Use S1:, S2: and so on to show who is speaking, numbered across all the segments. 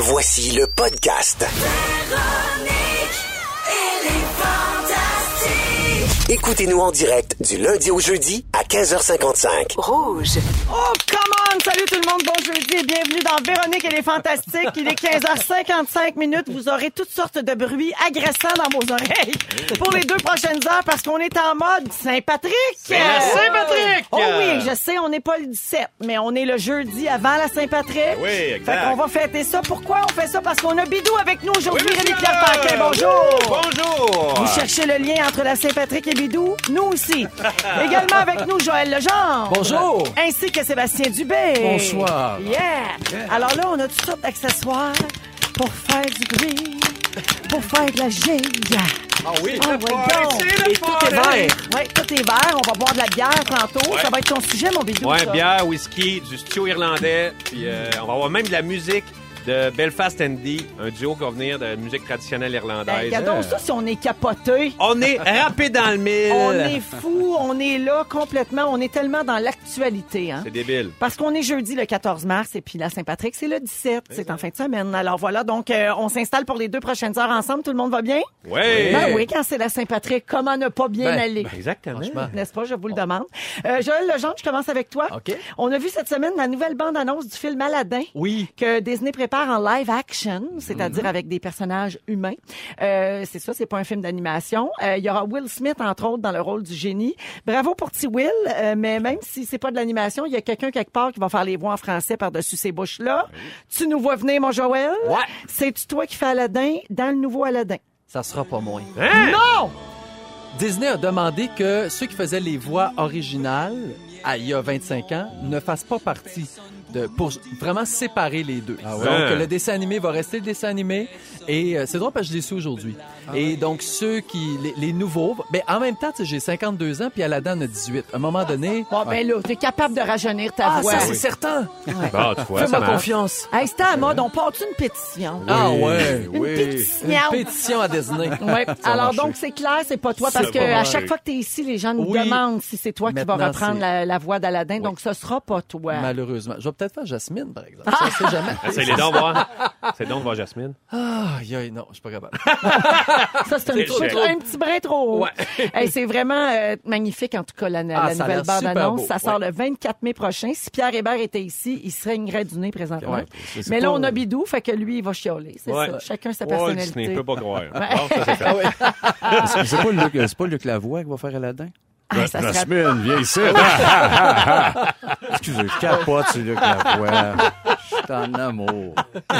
S1: Voici le podcast. Écoutez-nous en direct du lundi au jeudi à 15h55.
S2: Rouge.
S3: Oh, come on! Salut tout le monde, bon jeudi et bienvenue dans Véronique et les Fantastiques. Il est 15h55 minutes. Vous aurez toutes sortes de bruits agressants dans vos oreilles pour les deux prochaines heures parce qu'on est en mode Saint-Patrick.
S4: Saint-Patrick!
S3: Oh oui, je sais, on n'est pas le 17, mais on est le jeudi avant la Saint-Patrick.
S4: Oui, exact.
S3: Fait qu'on va fêter ça. Pourquoi on fait ça? Parce qu'on a Bidou avec nous aujourd'hui.
S4: Oui, monsieur!
S3: Rémi-Pierre Paquin, bonjour!
S4: Bonjour!
S3: Vous cherchez le lien entre la Saint-Patrick et Bidou? Nous aussi. Également avec nous, Joël Legendre.
S5: Bonjour.
S3: Ainsi que Sébastien Dubé.
S5: Bonsoir.
S3: Yeah. Alors là, on a toutes sortes d'accessoires pour faire du bruit, pour faire de la gigue.
S5: Ah oui.
S3: Ah, ouais, donc.
S5: Et tout est vert.
S3: Oui, tout est vert. On va boire de la bière tantôt. Ça va être ton sujet, mon Bidou.
S4: Ouais,
S3: ça.
S4: bière, whisky, du stew irlandais, puis euh, on va avoir même de la musique de Belfast Andy, un duo qui va venir de musique traditionnelle
S3: Ben,
S4: irlandaise.
S3: regardons ça si on est capoté.
S4: On est râpé dans le mille.
S3: On est fou, on est là complètement. On est tellement dans l'actualité. Hein?
S4: C'est débile.
S3: Parce qu'on est jeudi le 14 mars et puis la Saint-Patrick, c'est le 17. C'est en fin de semaine. Alors voilà, donc euh, on s'installe pour les deux prochaines heures ensemble. Tout le monde va bien?
S4: Oui.
S3: Ben oui, quand c'est la Saint-Patrick, comment ne pas bien
S5: Ben,
S3: aller?
S4: Ben, exactement.
S3: N'est-ce pas? Je vous le demande. Euh, Joël Legendre, je commence avec toi.
S5: OK.
S3: On a vu cette semaine la nouvelle bande-annonce du film Aladdin.
S5: Oui.
S3: Que Disney prépare en live action, c'est-à-dire
S5: Mhm.
S3: avec des personnages humains. Euh, c'est ça, c'est pas un film d'animation. Euh, Il y aura Will Smith, entre autres, dans le rôle du génie. Bravo pour petit Will, euh, mais même si c'est pas de l'animation, il y a quelqu'un quelque part qui va faire les voix en français par-dessus ces bouches-là. Tu nous vois venir, mon Joël?
S5: Ouais.
S3: C'est-tu toi qui fais Aladdin dans le nouveau Aladdin?
S5: Ça sera pas moins.
S4: Hein?
S3: Non!
S5: Disney a demandé que ceux qui faisaient les voix originales, à, il y a 25 ans, ne fassent pas partie de pour vraiment séparer les deux.
S4: ouais?
S5: Donc le dessin animé va rester le dessin animé et euh, c'est drôle parce que je l'ai su aujourd'hui. et donc ceux qui les, les nouveaux, ben en même temps, tu sais, j'ai 52 ans puis Aladdin a 18. À un moment donné,
S3: Bon, ben là, t'es capable de rajeunir ta
S5: ah
S3: voix.
S5: ça c'est certain.
S4: Bon, tu vois, ça
S5: Fais-moi confiance.
S3: Hey, c'était à mode, on part une pétition?
S5: Ah ouais,
S3: Une
S5: oui.
S3: pétition.
S5: Une pétition à Disney.
S3: Ouais. Alors donc c'est clair, c'est pas toi parce que à chaque fois que tu es ici, les gens nous
S5: Oui.
S3: demandent si c'est toi qui vas reprendre la, la voix d'Aladin. Donc ce sera pas toi.
S5: Malheureusement. Je vais peut-être faire Jasmine, par exemple. Ça, c'est jamais.
S4: Essaye les dents, voir. C'est donc voir Jasmine.
S5: Ah, non, je suis pas capable.
S3: Ça c'est un,
S4: C'est
S3: petit peu-
S4: chèque.
S3: un petit brin trop haut.
S5: Ouais.
S3: Hey, c'est vraiment euh, magnifique en tout cas la, la
S5: Ah, ça a
S3: nouvelle
S5: l'air super
S3: bande-annonce.
S5: beau.
S3: Ça sort
S5: Ouais.
S3: le 24 mai prochain. Si Pierre Hébert était ici, il serait une du nez présentement.
S5: Ouais. C'est
S3: Mais là
S5: pas-
S3: on a Bidou, fait que lui il va chialer. C'est
S4: Ouais.
S3: ça. Chacun sa
S4: Ouais,
S3: personnalité.
S4: Disney peut pas croire. Bon, ça, c'est fait.
S6: C'est c'est pas Luc, c'est pas Luc Lavoie qui va faire Aladdin?
S3: Ah, ça serait-
S6: Jasmine, viens ici. Excusez, je capote sur Luc Lavoie. Je suis en amour.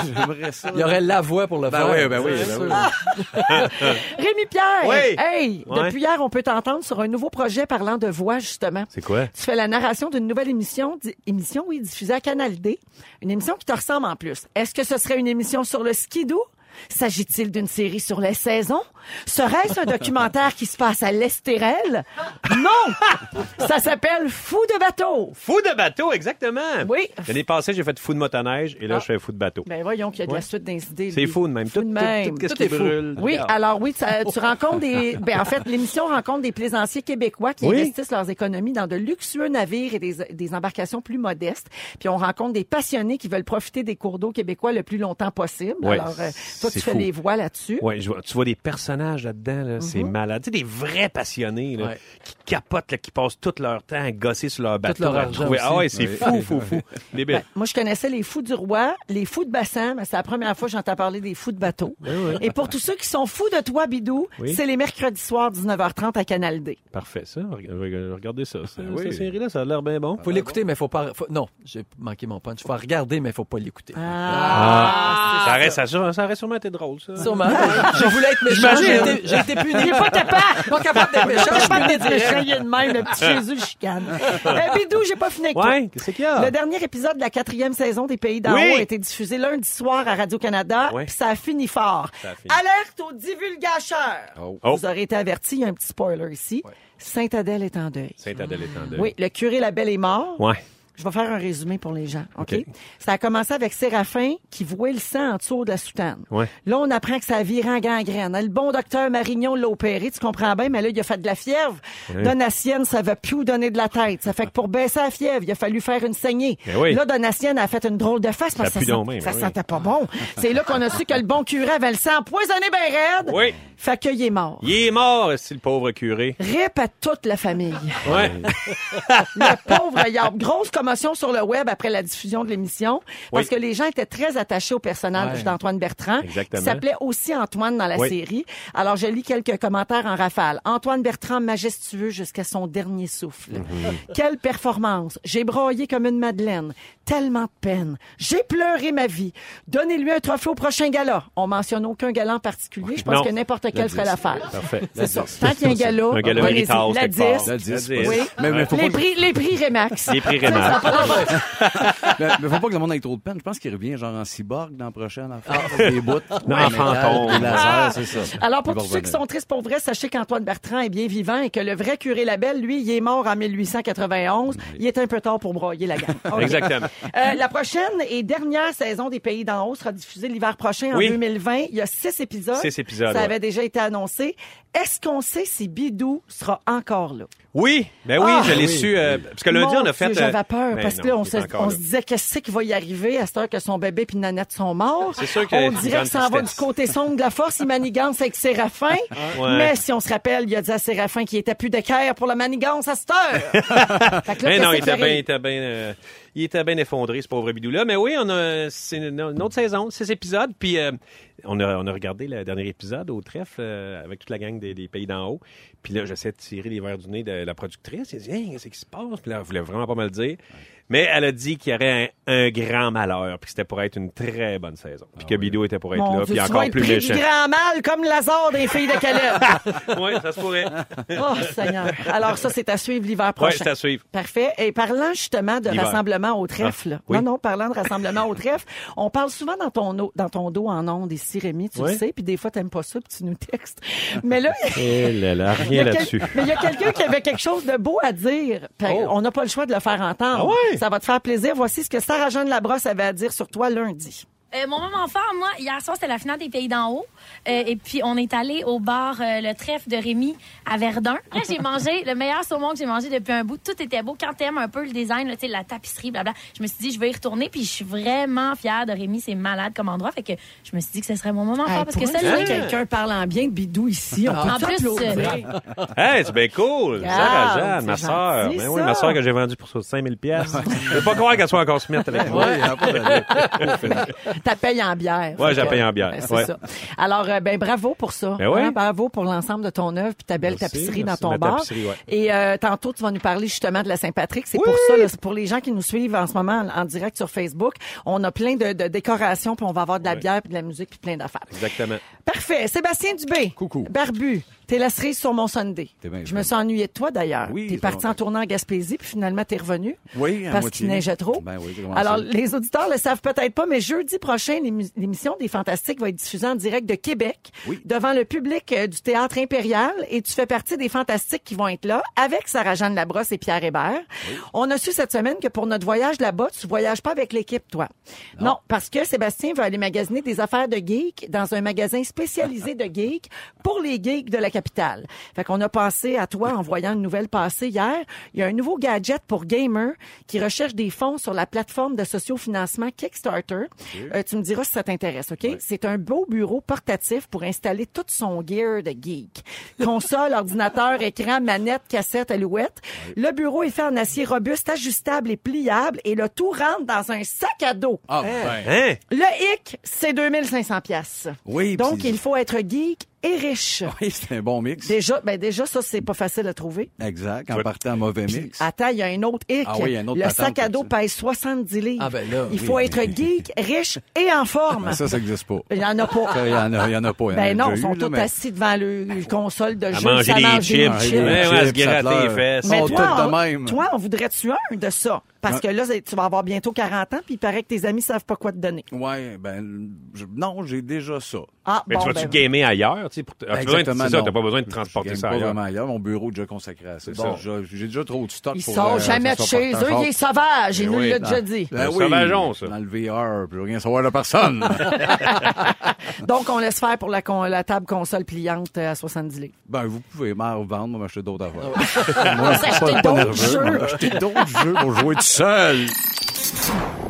S6: J'aimerais ça.
S5: Il y aurait la voix pour le
S6: Ben
S5: faire.
S6: oui, ben oui, ben
S5: sûr.
S3: Rémi Pierre,
S4: Oui.
S3: hey,
S4: Ouais.
S3: depuis hier, on peut t'entendre sur un nouveau projet parlant de voix, justement.
S4: C'est quoi?
S3: Tu fais la narration d'une nouvelle émission, émission, oui, diffusée à Canal D. Une émission qui te ressemble en plus. Est-ce que ce serait une émission sur le skidoo? S'agit-il d'une série sur les saisons? Serait-ce un documentaire qui se passe à l'Estérel? Non! Ça s'appelle Fou de bateau.
S4: Fou de bateau, exactement.
S3: Oui.
S4: L'année passée, j'ai fait fou de motoneige et là,
S3: Ah.
S4: je fais fou de bateau.
S3: Ben voyons qu'il y a de la suite d'incidés.
S4: C'est fou de même.
S3: Fou
S4: Tout,
S3: de
S4: tout,
S3: même.
S4: tout, qu'est-ce
S5: Tout
S4: qui
S5: est fou.
S4: brûle.
S3: Oui,
S4: Regarde.
S3: alors oui, ça- tu rencontres des... Ben, en fait, l'émission rencontre des plaisanciers québécois qui
S4: Oui.
S3: investissent leurs économies dans de luxueux navires et des, des embarcations plus modestes. Puis on rencontre des passionnés qui veulent profiter des cours d'eau québécois le plus longtemps possible.
S4: Ouais,
S3: Alors, euh, toi, tu fais les voix là-dessus.
S4: Vois- tu vois des personnages là-dedans, là, c'est
S3: Mhm.
S4: malade. Tu sais, des vrais passionnés là,
S5: Ouais.
S4: qui capotent, là, qui passent tout leur temps à gosser sur leur bateau.
S5: leur
S4: à
S5: argent
S4: trouver- Ah ouais, c'est fou, fou, fou.
S3: Ben, moi, je connaissais les fous du roi, les fous de bassin, mais c'est la première fois que j'entends parler des fous de bateau. Et pour tous ceux qui sont fous de toi, Bidou,
S4: Oui.
S3: c'est les mercredis soirs, 19h30 à Canal D.
S4: Parfait, ça. Reg- Regardez ça. ça
S6: oui.
S4: Cette série-là, ça a l'air bien bon.
S5: Faut l'écouter, mais faut pas. faut- Non, j'ai manqué mon punch. Faut regarder, mais faut pas l'écouter.
S3: Ah,
S4: ça, reste, ça, ça aurait sûrement été drôle, ça.
S5: Sûrement. je voulais être méchant. J'ai été, puni.
S3: Il est pas capable!
S5: pas capable d'être méchant.
S3: Pas de
S5: direct.
S3: méchant, de même, le petit Jésus le chicane. Euh, Bidou, j'ai pas fini avec toi.
S4: Ouais, qu'est-ce qu'il y a?
S3: Le dernier épisode de la quatrième saison des Pays d'en
S4: Oui.
S3: haut a été diffusé lundi soir à Radio-Canada,
S4: Oui.
S3: puis ça a fini fort.
S4: Ça a fini.
S3: Alerte aux divulgateurs!
S6: Oh.
S4: Oh.
S3: Vous aurez été avertis, il y a un petit spoiler ici. Sainte-Adèle est en deuil.
S4: Saint-Adèle est en deuil.
S3: Oui, le curé Labelle est mort.
S4: Ouais.
S3: Je vais faire un résumé pour les gens, OK?
S4: OK.
S3: Ça a commencé avec Séraphin qui vouait le sang en dessous de la soutane.
S4: Ouais.
S3: Là, on apprend que ça a viré en gangrène. Le bon docteur Marignon l'a opéré, tu comprends bien, mais là, il a fait de la fièvre. Donatienne, ça va plus donner de la tête. Ça fait que pour baisser la fièvre, il a fallu faire une saignée.
S4: Ben oui.
S3: Là, Donatienne a fait une drôle de face parce que ça, sent- ça
S4: ben oui.
S3: sentait pas bon. C'est là qu'on a su que le bon curé avait le sang empoisonné ben raide.
S4: Oui.
S3: Fait qu'il est mort.
S4: Il est mort, c'est le pauvre curé.
S3: Rip à toute la famille.
S4: Ouais.
S3: Le pauvre, il y a grosse commotion sur le web après la diffusion de l'émission parce
S4: Oui.
S3: que les gens étaient très attachés au personnage
S5: Ouais.
S3: d'Antoine Bertrand,
S4: Exactement.
S3: qui s'appelait aussi Antoine dans la
S4: Oui.
S3: série. Alors, je lis quelques commentaires en rafale. Antoine Bertrand, majestueux jusqu'à son dernier souffle.
S4: Mhm.
S3: Quelle performance! J'ai broyé comme une madeleine. Tellement de peine. J'ai pleuré ma vie. Donnez-lui un trophée au prochain gala. On mentionne aucun gala en particulier. Je pense
S4: Non.
S3: que n'importe quel ferait l'affaire.
S4: Parfait.
S3: C'est ça. Tant qu'il y a un gala,
S4: Un gala
S3: la
S4: quelque part.
S3: 10.
S6: La 10,
S4: La 10.
S3: Oui.
S6: Mais, mais faut
S3: Les prix, les prix Remax.
S4: Les prix Rémar.
S6: mais, mais faut pas que le monde ait trop de peine. Je pense qu'il revient genre en cyborg dans la prochaine affaire. Des bouts.
S4: Non, en fantôme.
S6: Des lasers, c'est ça.
S3: Alors, pour tous ceux qui sont tristes pour vrai, sachez qu'Antoine Bertrand est bien vivant et que le vrai curé Labelle, lui, il est mort en 1891. Il est un peu tard pour broyer la gamme.
S4: Exactement.
S3: Euh, la prochaine et dernière saison des Pays d'en haut sera diffusée l'hiver prochain, en
S4: Oui.
S3: 2020. Il y a six épisodes.
S4: Six épisodes,
S3: Ça
S4: ouais.
S3: avait déjà été annoncé. Est-ce qu'on sait si Bidou sera encore là?
S4: Oui, ben oui,
S3: Ah!
S4: je l'ai
S6: Oui.
S4: su. euh, parce que lundi,
S3: Mon
S4: on a fait.
S3: Dieu,
S4: euh,
S3: J'avais peur
S4: ben
S3: parce que là, on, se, on se disait qu'est-ce qui va y arriver à cette heure que son bébé puis Nanette sont morts?
S4: C'est sûr que
S3: On dirait que ça en va du côté sombre de la force. Il manigance avec Séraphin.
S4: Ouais.
S3: Mais si on se rappelle, il a dit à Séraphin qu'il était plus d'équerre pour la manigance à cette heure. Fait que là,
S4: Mais non, il était bien, il était bien, euh, il était bien effondré, ce pauvre bidou-là. Mais oui, on a, c'est une, une autre saison, six épisodes, puis euh, on a, on a regardé le dernier épisode au trèfle euh, avec toute la gang des, des pays d'en haut. Puis là, j'essaie de tirer les verres du nez de la productrice. Elle dit, hey, qu'est-ce qui se passe? Puis là, elle voulait vraiment pas me le dire. Mais elle a dit qu'il y aurait un, un grand malheur, puis que c'était pour être une très bonne saison. Puis que Bidou était pour être
S3: Mon
S4: là,
S3: Dieu,
S4: puis
S3: tu vas
S4: encore
S3: être
S4: plus
S3: pris
S4: méchant.
S3: du grand mal comme Lazare des filles de Caleb.
S4: oui, ça se pourrait.
S3: oh, Seigneur. Alors ça, c'est à suivre l'hiver
S4: Oui,
S3: prochain.
S4: c'est à suivre.
S3: Parfait. Et parlant justement de
S4: L'hiver.
S3: rassemblement au trèfle,
S4: Ah, oui.
S3: non, non, parlant de rassemblement au trèfle, on parle souvent dans ton, o- dans ton dos en ondes ici, Rémi, tu le
S4: Oui.
S3: sais, puis des fois, t'aimes pas ça, puis tu nous textes. Mais là,
S4: Eh là là,
S3: il y
S4: rien
S3: a quel-
S4: là-dessus.
S3: mais il y a quelqu'un qui avait quelque chose de beau à dire. Fait
S4: Oh.
S3: On n'a pas le choix de le faire entendre.
S4: Ah ouais?
S3: Ça va te faire plaisir. Voici ce que Sarah-Jeanne Labrosse avait à dire sur toi lundi.
S2: Euh, mon moment fort, moi, hier soir, c'était la finale des Pays d'en haut. Euh, et puis, on est allé au bar euh, Le Trèfle de Rémy à Verdun. Là, j'ai mangé le meilleur saumon que j'ai mangé depuis un bout. Tout était beau. Quand t'aimes un peu le design, là, tu sais, la tapisserie, blabla, je me suis dit, je vais y retourner. Puis, je suis vraiment fière de Rémy. C'est malade comme endroit. Fait que je me suis dit que ce serait mon moment
S3: Hey,
S2: fort parce que ça, le
S3: quelqu'un parle en bien de Bidou ici. On peut
S2: En plus,
S3: applaudir.
S4: Hey, c'est bien cool.
S3: Ah,
S4: Sarah Jeanne, ma
S3: gentil,
S4: Ben oui, ma sœur que j'ai vendue pour 5000 pièces. Je peux pas croire qu'elle soit encore smith avec moi.
S6: il y a pas d'allure.
S3: Ta paye en bière.
S4: Ouais, j'ai payé en bière.
S3: Ben, c'est
S4: Ouais.
S3: ça. Alors, euh, ben bravo pour ça.
S4: Ben ouais.
S3: Hein, bravo pour l'ensemble de ton œuvre puis ta belle
S4: Merci,
S3: tapisserie
S4: merci,
S3: dans ton bar.
S4: ouais.
S3: Et euh, tantôt, tu vas nous parler justement de la Saint-Patrick. C'est pour ça, là, c'est pour les gens qui nous suivent en ce moment en, en direct sur Facebook. On a plein de, de décorations, puis on va avoir de la bière, puis de la musique, puis plein d'affaires.
S4: Exactement.
S3: Parfait. Sébastien Dubé.
S6: Coucou.
S3: Barbu. T'es la cerise sur mon Sunday.
S6: Bien
S3: Je me suis ennuyée de toi d'ailleurs.
S6: Oui,
S3: T'es parti en tournant en Gaspésie, puis finalement t'es revenu.
S6: Oui, à
S3: Parce qu'il neigeait trop.
S6: Ben oui.
S3: Alors, les auditeurs le savent peut-être pas, mais jeudi prochain, l'émi- l'émission des Fantastiques va être diffusée en direct de Québec,
S6: Oui.
S3: devant le public euh, du Théâtre Impérial, et tu fais partie des Fantastiques qui vont être là, avec Sarah-Jeanne Labrosse et Pierre Hébert. On a su cette semaine que pour notre voyage là-bas, tu voyages pas avec l'équipe, toi. Non. parce que Sébastien va aller magasiner des affaires de geeks dans un magasin spécialisé de geeks pour les geeks de la capitale. Fait qu'on a pensé à toi en voyant une nouvelle passer hier. Il y a un nouveau gadget pour gamers qui recherche des fonds sur la plateforme de sociofinancement Kickstarter. Euh, tu me diras si ça t'intéresse, OK? C'est un beau bureau portatif pour installer tout son gear de geek. Console, ordinateur, écran, manette, cassette, alouette. Le bureau est fait en acier robuste, ajustable et pliable et le tout rentre dans un sac à dos.
S6: Ah, ben.
S4: Hein?
S3: Le hic, c'est 2500 pièces.
S6: Oui,
S3: Donc, il faut être geek et riche.
S6: Oui, c'est un bon mix.
S3: Déjà, ben déjà, ça, c'est pas facile à trouver.
S6: Exact, en partant mauvais
S3: Puis,
S6: mix.
S3: attends, il y a un autre hic.
S6: Ah oui, il y a un autre
S3: Le
S6: patente
S3: sac à dos pèse 70 livres.
S5: Ah ben là,
S3: il
S6: oui.
S3: faut être geek, riche et en forme.
S6: Ça, ça n'existe pas.
S3: Il y en a pas.
S6: Il y en a, il y en a pas.
S3: Ben non, ils sont tous
S6: mais-
S3: assis devant le le console de
S4: À
S3: jeu.
S4: manger des chips. Ouais, ouais, à se gratter les fesses.
S3: Mais toi,
S6: tous de
S3: on-
S6: même.
S3: toi, on voudrait-tu un de ça? Parce que là, tu vas avoir bientôt 40 ans, puis il paraît que tes amis savent pas quoi te donner.
S6: Ouais, ben, je- non, j'ai déjà ça.
S3: Ah,
S4: Mais
S3: bon,
S4: tu vas-tu
S3: ben,
S4: gamer ailleurs? tu sais, Pour
S6: Exactement,
S4: C'est ça, t'as pas besoin de transporter
S6: Je
S4: ça
S6: pas
S4: ailleurs.
S6: vraiment ailleurs. Mon bureau est déjà consacré à ça.
S4: Ça.
S6: J'ai déjà trop de stock
S3: il
S6: pour...
S3: sort
S6: euh,
S3: jamais de chez eux,
S6: partant
S3: il est sauvage, il
S4: Ben
S3: nous l'a déjà dit.
S6: Ben oui,
S4: sauvageon, ça.
S6: Dans le VR, plus rien savoir de personne.
S3: Donc, on laisse faire pour la, con- la table console pliante euh, à 70 livres.
S6: ben, vous pouvez m'en revendre, moi, m'acheter d'autres affaires.
S3: On va s'acheter d'autres jeux.
S6: Acheter d'autres jeux pour jouer tout seul.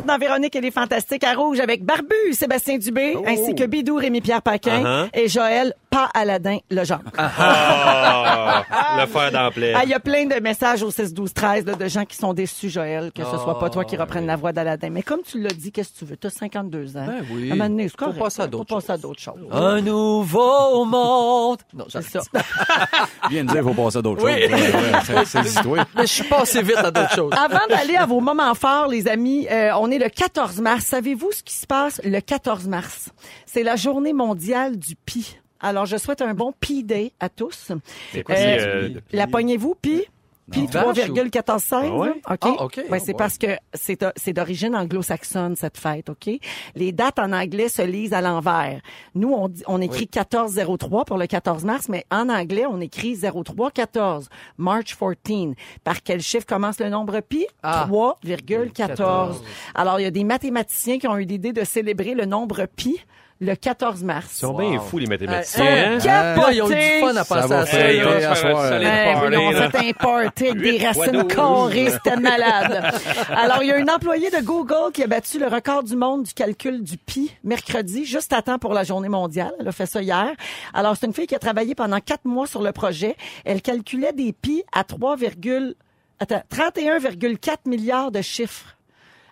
S3: Dans Véronique, elle est fantastique à rouge avec Barbu, Sébastien Dubé, ainsi que Bidou, Rémi-Pierre Paquin
S4: Uh-huh.
S3: et Joël, pas Aladin, le genre.
S4: Ah, le fer.
S3: Ah, il y a plein de messages au 6 12 13 là, de gens qui sont déçus, Joël, que ce soit pas toi qui reprenne la voix d'Aladin. Mais comme tu l'as dit, qu'est-ce que tu veux? Tu as 52 ans.
S5: Ben oui.
S3: À un moment donné, c'est
S5: Faut
S3: correct.
S5: passer à d'autres
S3: Faut passer à d'autres choses.
S5: Un nouveau monde. Non,
S3: C'est ça.
S6: Viens de dire, il faut passer à d'autres
S5: Oui.
S6: choses. Ouais, ouais, c'est- C'est l'histoire.
S5: Mais je suis passé vite à d'autres choses.
S3: Avant d'aller à vos moments forts, les amis, euh, on est le 14 mars. Savez-vous ce qui se passe le 14 mars? C'est la journée mondiale du pi. Alors, je souhaite un bon pi day à tous.
S4: C'est quoi,
S3: Euh,
S4: c'est, euh,
S3: La poignez-vous, pi?
S5: Ou-
S3: 3,1416.
S4: Ah?
S3: OK?
S5: Ah, OK.
S3: Ouais, c'est
S5: Oh,
S3: parce que c'est c'est d'origine anglo-saxonne, cette fête, OK? Les dates en anglais se lisent à l'envers. Nous, on, écrit 1403 pour le 14 mars, mais en anglais, on écrit 0314, March 14. Par quel chiffre commence le nombre? Pi?
S5: Ah.
S3: 3,14. Alors, il y a des mathématiciens qui ont eu l'idée de célébrer le nombre pi le 14 mars.
S4: Ils sont bien fous, les
S3: Ils
S4: mathématiciens.
S3: sont
S4: hein?
S3: capotés.
S5: Ils ont eu du fun à
S6: Ça
S5: passer à ça.
S6: à
S4: se faire
S6: soir.
S4: un party,
S3: on
S4: là.
S3: fait un party avec des racines carrées, c'était malade. Alors, il y a un employé de Google qui a battu le record du monde du calcul du pi mercredi, juste à temps pour la journée mondiale. Elle a fait ça hier. Alors, c'est une fille qui a travaillé pendant quatre mois sur le projet. Elle calculait des pi à 3, attends, 31,4 milliards de chiffres.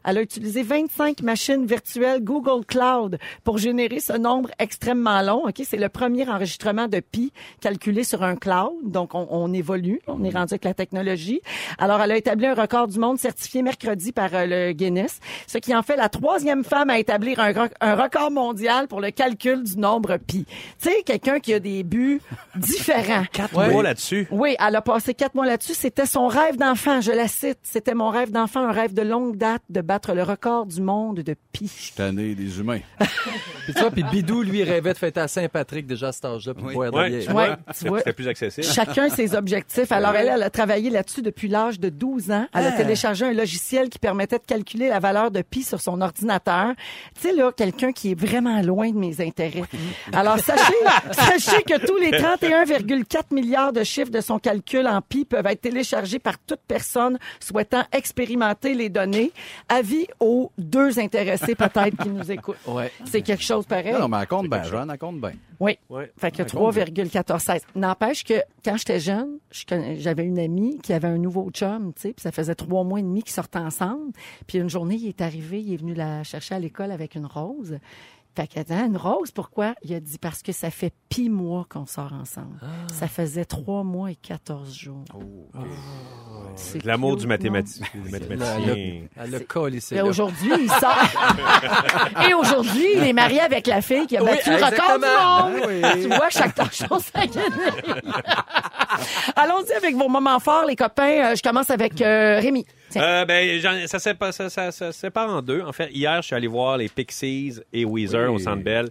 S3: Elle a utilisé 25 machines virtuelles Google Cloud pour générer ce nombre extrêmement long. Ok, c'est le premier enregistrement de pi calculé sur un cloud. Donc, on, on évolue. On est rendu avec la technologie. Alors, elle a établi un record du monde certifié mercredi par euh, le Guinness, ce qui en fait la troisième femme à établir un, un record mondial pour le calcul du nombre pi. Tu sais, quelqu'un qui a des buts différents.
S4: Quatre
S5: Ouais.
S4: mois là-dessus.
S3: Oui, elle a passé quatre mois là-dessus. C'était son rêve d'enfant, je la cite. C'était mon rêve d'enfant, un rêve de longue date de battre le record du monde de pi.
S6: Tanné des humains.
S5: Puis tu vois, puis Bidou, lui, rêvait de fêter à Saint-Patrick déjà à cet âge-là, puis de boire de la
S4: Ouais,
S3: Ouais, tu vois.
S4: c'était plus accessible.
S3: Chacun ses objectifs. Alors, elle, elle a travaillé là-dessus depuis l'âge de 12 ans. Elle a téléchargé un logiciel qui permettait de calculer la valeur de pi sur son ordinateur. Tu sais, là, quelqu'un qui est vraiment loin de mes intérêts. Alors, sachez, sachez que tous les 31,4 milliards de chiffres de son calcul en pi peuvent être téléchargés par toute personne souhaitant expérimenter les données. Avis aux deux intéressés, peut-être, qui nous écoutent.
S5: Ouais.
S3: C'est quelque chose pareil.
S6: Non, non, mais elle compte bien, Joanne, elle compte bien.
S3: Oui.
S4: Ouais.
S3: Fait que
S6: Ouais, compte
S3: 3,1416. N'empêche que quand j'étais jeune, j'avais une amie qui avait un nouveau chum, tu sais, puis ça faisait trois mois et demi qu'ils sortaient ensemble. Puis une journée, il est arrivé, il est venu la chercher à l'école avec une rose. Fait qu'elle dit, Ah, une rose, pourquoi? Il a dit, parce que ça fait pis mois qu'on sort ensemble. Ça faisait trois mois et 14 jours. C'est
S4: L'amour
S3: cute,
S4: du mathématicien. du mathématicien.
S5: Elle a collé ses
S3: Et aujourd'hui, il sort. Et aujourd'hui, il est marié avec la fille qui a
S5: Oui,
S3: battu le record du monde. Tu vois, chaque chose à gagner. Allons-y avec vos moments forts, les copains. Euh, je commence avec euh, Rémi.
S4: Euh, ben, j'en- ça, sépare, ça, ça, ça se sépare en deux. En fait, hier, je suis allé voir les Pixies et Weezer
S6: Oui.
S4: au Centre Bell.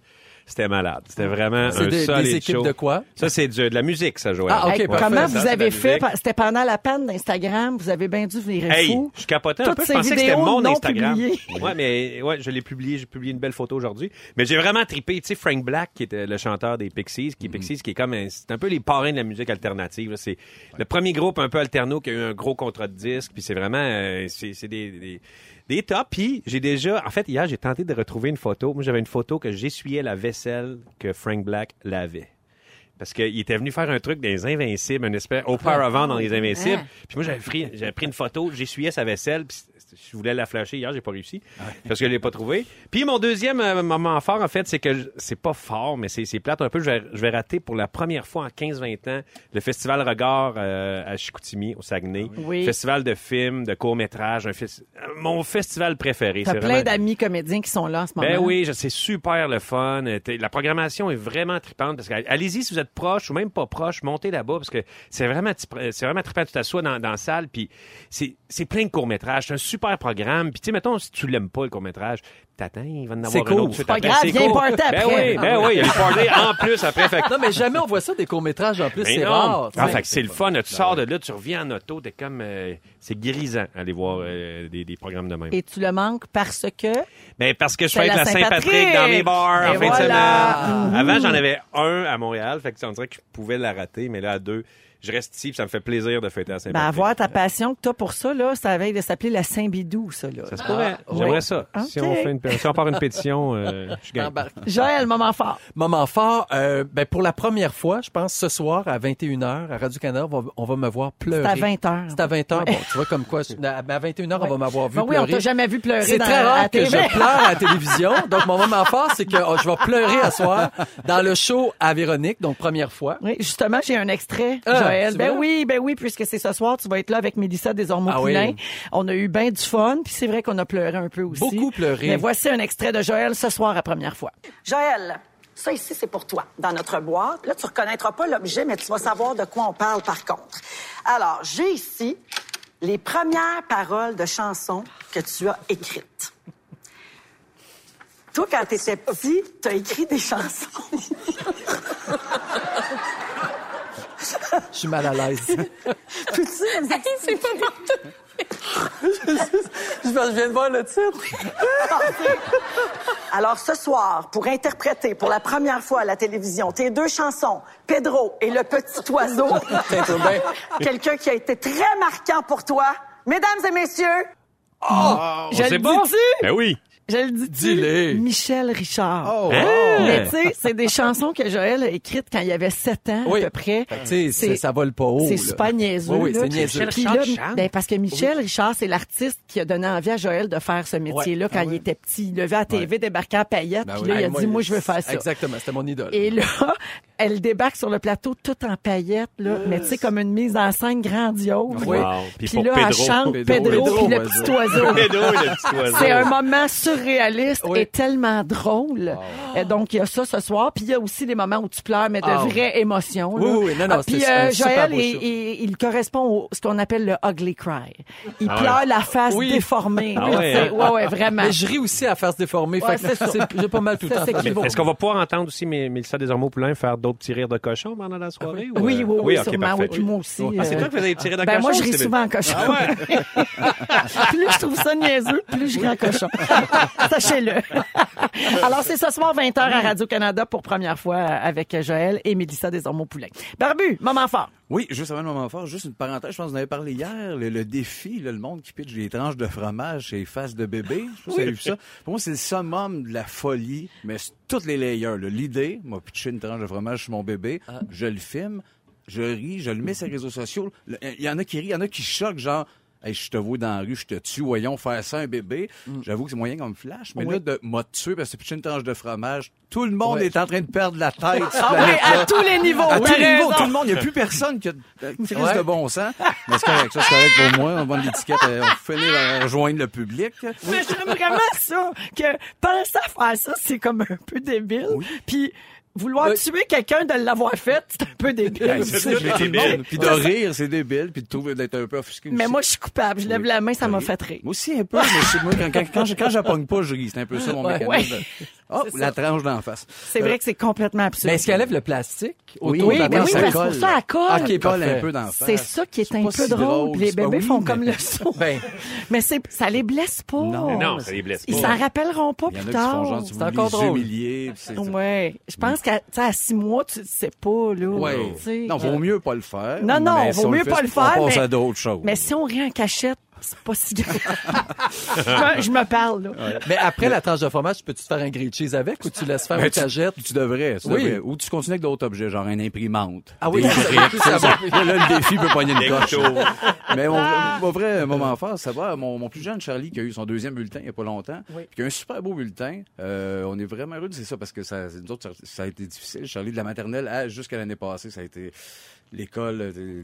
S4: C'était malade. C'était vraiment un
S5: des,
S4: solide
S5: des équipes
S4: show.
S5: de quoi?
S4: Ça, c'est de la musique, ça, Joël.
S5: Ah, ok, parfait.
S3: comment
S4: Ça,
S3: vous avez fait? C'était pendant la panne d'Instagram. Vous avez bien dû virer
S4: Hey,
S3: fou.
S4: je capotais un
S3: Toutes
S4: peu. Je
S3: ces
S4: pensais que c'était
S3: vidéos
S4: mon Instagram. Ouais, mais ouais, je l'ai publié. J'ai publié une belle photo aujourd'hui. Mais j'ai vraiment trippé. Tu sais, Frank Black, qui était le chanteur des Pixies, qui est Pixies, qui est comme un, c'est un peu les parrains de la musique alternative. C'est le premier groupe un peu alterno qui a eu un gros contrat de disque. Puis c'est vraiment, euh, c'est c'est des, des, des tops. Puis j'ai déjà, en fait, hier, j'ai tenté de retrouver une photo. Moi, j'avais une photo que j'essuyais la vaisselle que Frank Black lavait. Parce qu'il était venu faire un truc dans les Invincibles, une espèce auparavant dans les Invincibles. Puis moi, j'avais pris, j'avais pris une photo, j'essuyais sa vaisselle, puis je voulais la flasher hier, j'ai pas réussi, parce que je l'ai pas trouvé. Puis mon deuxième euh, moment fort, en fait, c'est que je- c'est pas fort, mais c'est c'est plate un peu. Je vais, je vais rater pour la première fois en 15-20 ans le Festival Regard euh, à Chicoutimi, au Saguenay.
S3: Oui.
S4: Festival de films, de courts-métrages, fes- mon festival préféré.
S3: T'as plein
S4: vraiment-
S3: d'amis comédiens qui sont là en ce moment.
S4: ben oui, c'est super le fun. Euh, La programmation est vraiment trippante parce que allez-y si vous êtes proche ou même pas proche, montez là-bas parce que c'est vraiment c'est vraiment trippant. Tu t'assois dans, dans la salle puis c'est c'est plein de courts métrages. C'est un super super programme. Puis, tu sais, mettons, si tu l'aimes pas, le court-métrage, t'attends, il va en avoir
S5: C'est
S4: un
S5: cool.
S4: autre. suite
S3: pas grave,
S4: C'est
S3: viens
S4: cool.
S3: party
S4: Ben oui, ben oui, il y a le party en plus après. Fait
S5: Non, mais jamais on voit ça, des courts-métrages en plus, c'est rare.
S4: Ah, fait que c'est le fun. Tu sors de là, tu reviens en auto, t'es comme... euh, c'est grisant aller voir euh, des, des programmes de même.
S3: Et tu le manques parce que...
S4: Ben, parce que je
S3: C'est
S4: fais avec
S3: la
S4: Saint-Patrick dans mes bars en fin
S3: voilà.
S4: de semaine.
S3: Mhm.
S4: Avant, j'en avais un à Montréal, fait que on dirait que je pouvais la rater, mais là, à deux, je reste ici, puis ça me fait plaisir de fêter à
S3: Ben,
S4: Saint-Patrick.
S3: avoir ta passion que t'as pour ça, là, ça va de s'appeler la Saint-Bidou, ça, là.
S4: Ça se pourrait.
S3: Ah,
S4: J'aimerais
S3: ouais.
S4: ça. Si,
S3: Ok.
S4: on fait une, si on part une pétition, euh, je gagne.
S3: Joël, moment fort.
S5: Moment fort, euh, ben pour la première fois, je pense ce soir à 21h à Radio-Canada, on va, on va me voir pleurer.
S3: C'est à 20 heures.
S5: C'est à 20h. Bon, tu vois comme quoi, je- à à 21h, on va m'avoir vu
S3: Ben oui, on t'a jamais vu pleurer
S5: C'est très rare que je pleure à la télévision. Donc, mon moment fort, c'est que oh, je vais pleurer à soir dans le show à Véronique, donc première fois.
S3: Oui, justement, j'ai un extrait,
S5: Ah,
S3: Joël. Ben oui, ben oui, puisque c'est ce soir, tu vas être là avec Mélissa Desormeaux-Poulain.
S5: Ah oui.
S3: On a eu bien du fun, puis c'est vrai qu'on a pleuré un peu aussi.
S5: Beaucoup pleuré.
S3: Mais voici un extrait de Joël ce soir à première fois.
S7: Joël, ça ici, c'est pour toi, dans notre boîte. Là, tu reconnaîtras pas l'objet, mais tu vas savoir de quoi on parle par contre. Alors, j'ai ici les premières paroles de chansons que tu as écrites. Toi, quand tu étais petit, tu as écrit des chansons.
S5: Je suis mal à l'aise.
S7: Peux-tu c'est pas
S5: je viens de voir le titre.
S7: Alors, ce soir, pour interpréter pour la première fois à la télévision tes deux chansons, Pedro et le petit oiseau, quelqu'un qui a été très marquant pour toi, mesdames et messieurs,
S4: On
S3: Je
S4: sait
S3: le
S4: pas?
S3: dis-tu?
S4: Ben oui.
S3: Je le dis
S5: Dis-le.
S3: Michel Richard?
S5: Oh?
S3: Mais tu sais, c'est des chansons que Joël a écrites quand il avait 7 ans
S5: Oui.
S3: à peu près.
S5: Tu sais, ça vole pas haut.
S3: C'est super niaiseux.
S5: Oui, c'est niaiseux.
S3: Puis
S4: Richard
S3: là, ben, parce que Michel Richard, c'est l'artiste qui a donné envie à Joël de faire ce métier-là quand il était petit. Il levait à la TV, débarquait à paillettes,
S6: Ben
S3: puis
S6: oui.
S3: là, il a dit, moi, je veux faire ça.
S5: Exactement, c'était mon idole.
S3: Et là, elle débarque sur le plateau tout en paillettes, là, mais tu sais, comme une mise en scène grandiose.
S5: Oui.
S4: Wow. Puis
S3: Puis là, elle
S4: Pedro.
S3: chante
S5: Pedro,
S3: Pedro,
S5: Pedro,
S3: puis le petit oiseau.
S4: Pedro et le petit oiseau.
S3: C'est un moment surréaliste
S5: Oui.
S3: et tellement drôle. Et donc, il y a ça ce soir. Puis il y a aussi des moments où tu pleures, mais de
S5: Ah.
S3: vraies émotions. là.
S5: Oui, oui, non, non,
S3: Ah, Puis euh, Joël, il, il- il correspond au ce qu'on appelle le ugly cry. Il
S4: Ah
S3: pleure
S4: ouais.
S3: la face
S5: Oui.
S3: déformée.
S4: Ah ouais, hein?
S3: ouais, ouais, vraiment.
S5: Mais je ris aussi à faire se déformer.
S3: Ouais,
S5: fait que
S3: c'est ça.
S5: c'est- J'ai pas mal tout le
S3: Ça,
S5: temps.
S4: Est-ce qu'on va pouvoir entendre aussi Mé- Mélissa Desormeaux-Poulain faire d'autres petits rires de cochon pendant la soirée? ou,
S3: Oui,
S4: euh?
S3: oui, oui,
S4: ok,
S3: sûrement. Oui, puis moi aussi.
S4: Ah, c'est
S3: euh,
S4: toi qui faisais des petits rires de
S3: Ben
S4: cochon?
S3: moi, je ris souvent en cochon.
S4: Ah ouais?
S3: plus je trouve ça niaiseux, plus je ris en cochon. Sachez-le. Alors, c'est ce soir, 20h à Radio-Canada pour première fois avec Joël et Mélissa Desormeaux-Poulain. Barbu, moment fort.
S6: Oui, juste avant le moment fort, juste une parenthèse, je pense que vous en avez parlé hier, le, le défi, là, le monde qui pitch des tranches de fromage et les faces de bébé. Je sais pas si vous avez vu ça. Pour moi, c'est le summum de la folie, mais c'est toutes les layers. L'idée, moi, pitcher une tranche de fromage sur mon bébé, je le filme, je ris, je le mets sur les réseaux sociaux. Il y en a qui rient, il y en a qui choquent, genre... Hey, je te vois dans la rue, je te tue, voyons faire ça un bébé. J'avoue que c'est moyen comme flash, mais là, de m'a tué parce que c'est une tranche de fromage. Tout le monde
S5: Ouais.
S6: est en train de perdre la tête.
S3: Ah oui, à tous les niveaux.
S6: À tous les niveaux, tout le monde. Il n'y a plus personne qui a euh, crise
S5: Ouais.
S6: de bon sens. Mais c'est correct, ça, c'est correct pour moi. On vend l'étiquette, euh, on finit par rejoindre le public.
S3: Mais j'aime vraiment ça, que penser à faire ça, c'est comme un peu débile. Puis vouloir
S5: Euh,
S3: tuer quelqu'un de l'avoir fait, c'est un peu débile.
S6: Hey,
S3: aussi.
S6: c'est tout le monde. Puis de rire, c'est débile. Puis de trouver d'être un peu offusqué.
S3: Mais
S6: aussi.
S3: moi, je suis coupable. Je lève
S6: Oui.
S3: la main, ça m'a fait rire.
S6: Moi aussi un peu, mais c'est- moi, quand, quand, quand, je, quand je pogne pas, je ris. C'est un peu ça mon
S5: Ouais.
S6: mécanisme. Oh, la
S3: ça.
S6: tranche d'en face.
S3: C'est vrai que c'est complètement absurde.
S5: Mais est-ce qu'elle lève le plastique
S6: Oui,
S5: autour
S3: Oui,
S5: de la
S3: mais oui,
S5: tranche?
S3: parce que pour ça, elle colle.
S5: Ok,
S6: Colle un peu d'en face.
S3: C'est ça qui est, un peu
S6: si
S3: drôle.
S6: drôle,
S3: Les bébés
S6: oui,
S3: font
S6: mais-
S3: comme le son.
S5: Ben,
S3: Mais c'est, ça les blesse pas.
S6: Non.
S4: Mais non, ça les blesse
S3: Ils
S4: pas.
S3: s'en rappelleront pas plus tard.
S5: C'est encore drôle.
S3: Ouais. Je pense qu'à, six mois, tu sais pas, là. Sais.
S6: Non, vaut mieux pas le faire.
S3: Non, non, vaut
S6: on
S3: mieux pas le
S6: on
S3: faire,
S6: passe
S3: mais-
S6: à d'autres choses.
S3: Mais si on rit en cachette, c'est pas si grave. je, me, je me parle, là.
S5: mais après la tranche de fromage, peux-tu te faire un grilled cheese avec ou tu laisses faire une cagette?
S6: Tu devrais, tu
S5: Oui.
S6: devrais. Ou tu continues avec d'autres objets, genre une imprimante.
S5: Ah oui,
S6: Des
S5: ça,
S6: briques,
S5: ça,
S6: ça,
S5: ça.
S6: Là, le défi peut pogner une coche. Mais mon, mon vrai moment fort, ça va. Mon, mon plus jeune Charlie, qui a eu son deuxième bulletin il n'y a pas longtemps, puis qui a un super beau bulletin. Euh, on est vraiment heureux de c'est ça parce que ça, nous autres, ça, ça a été difficile. Charlie, de la maternelle à jusqu'à l'année passée, ça a été l'école, euh,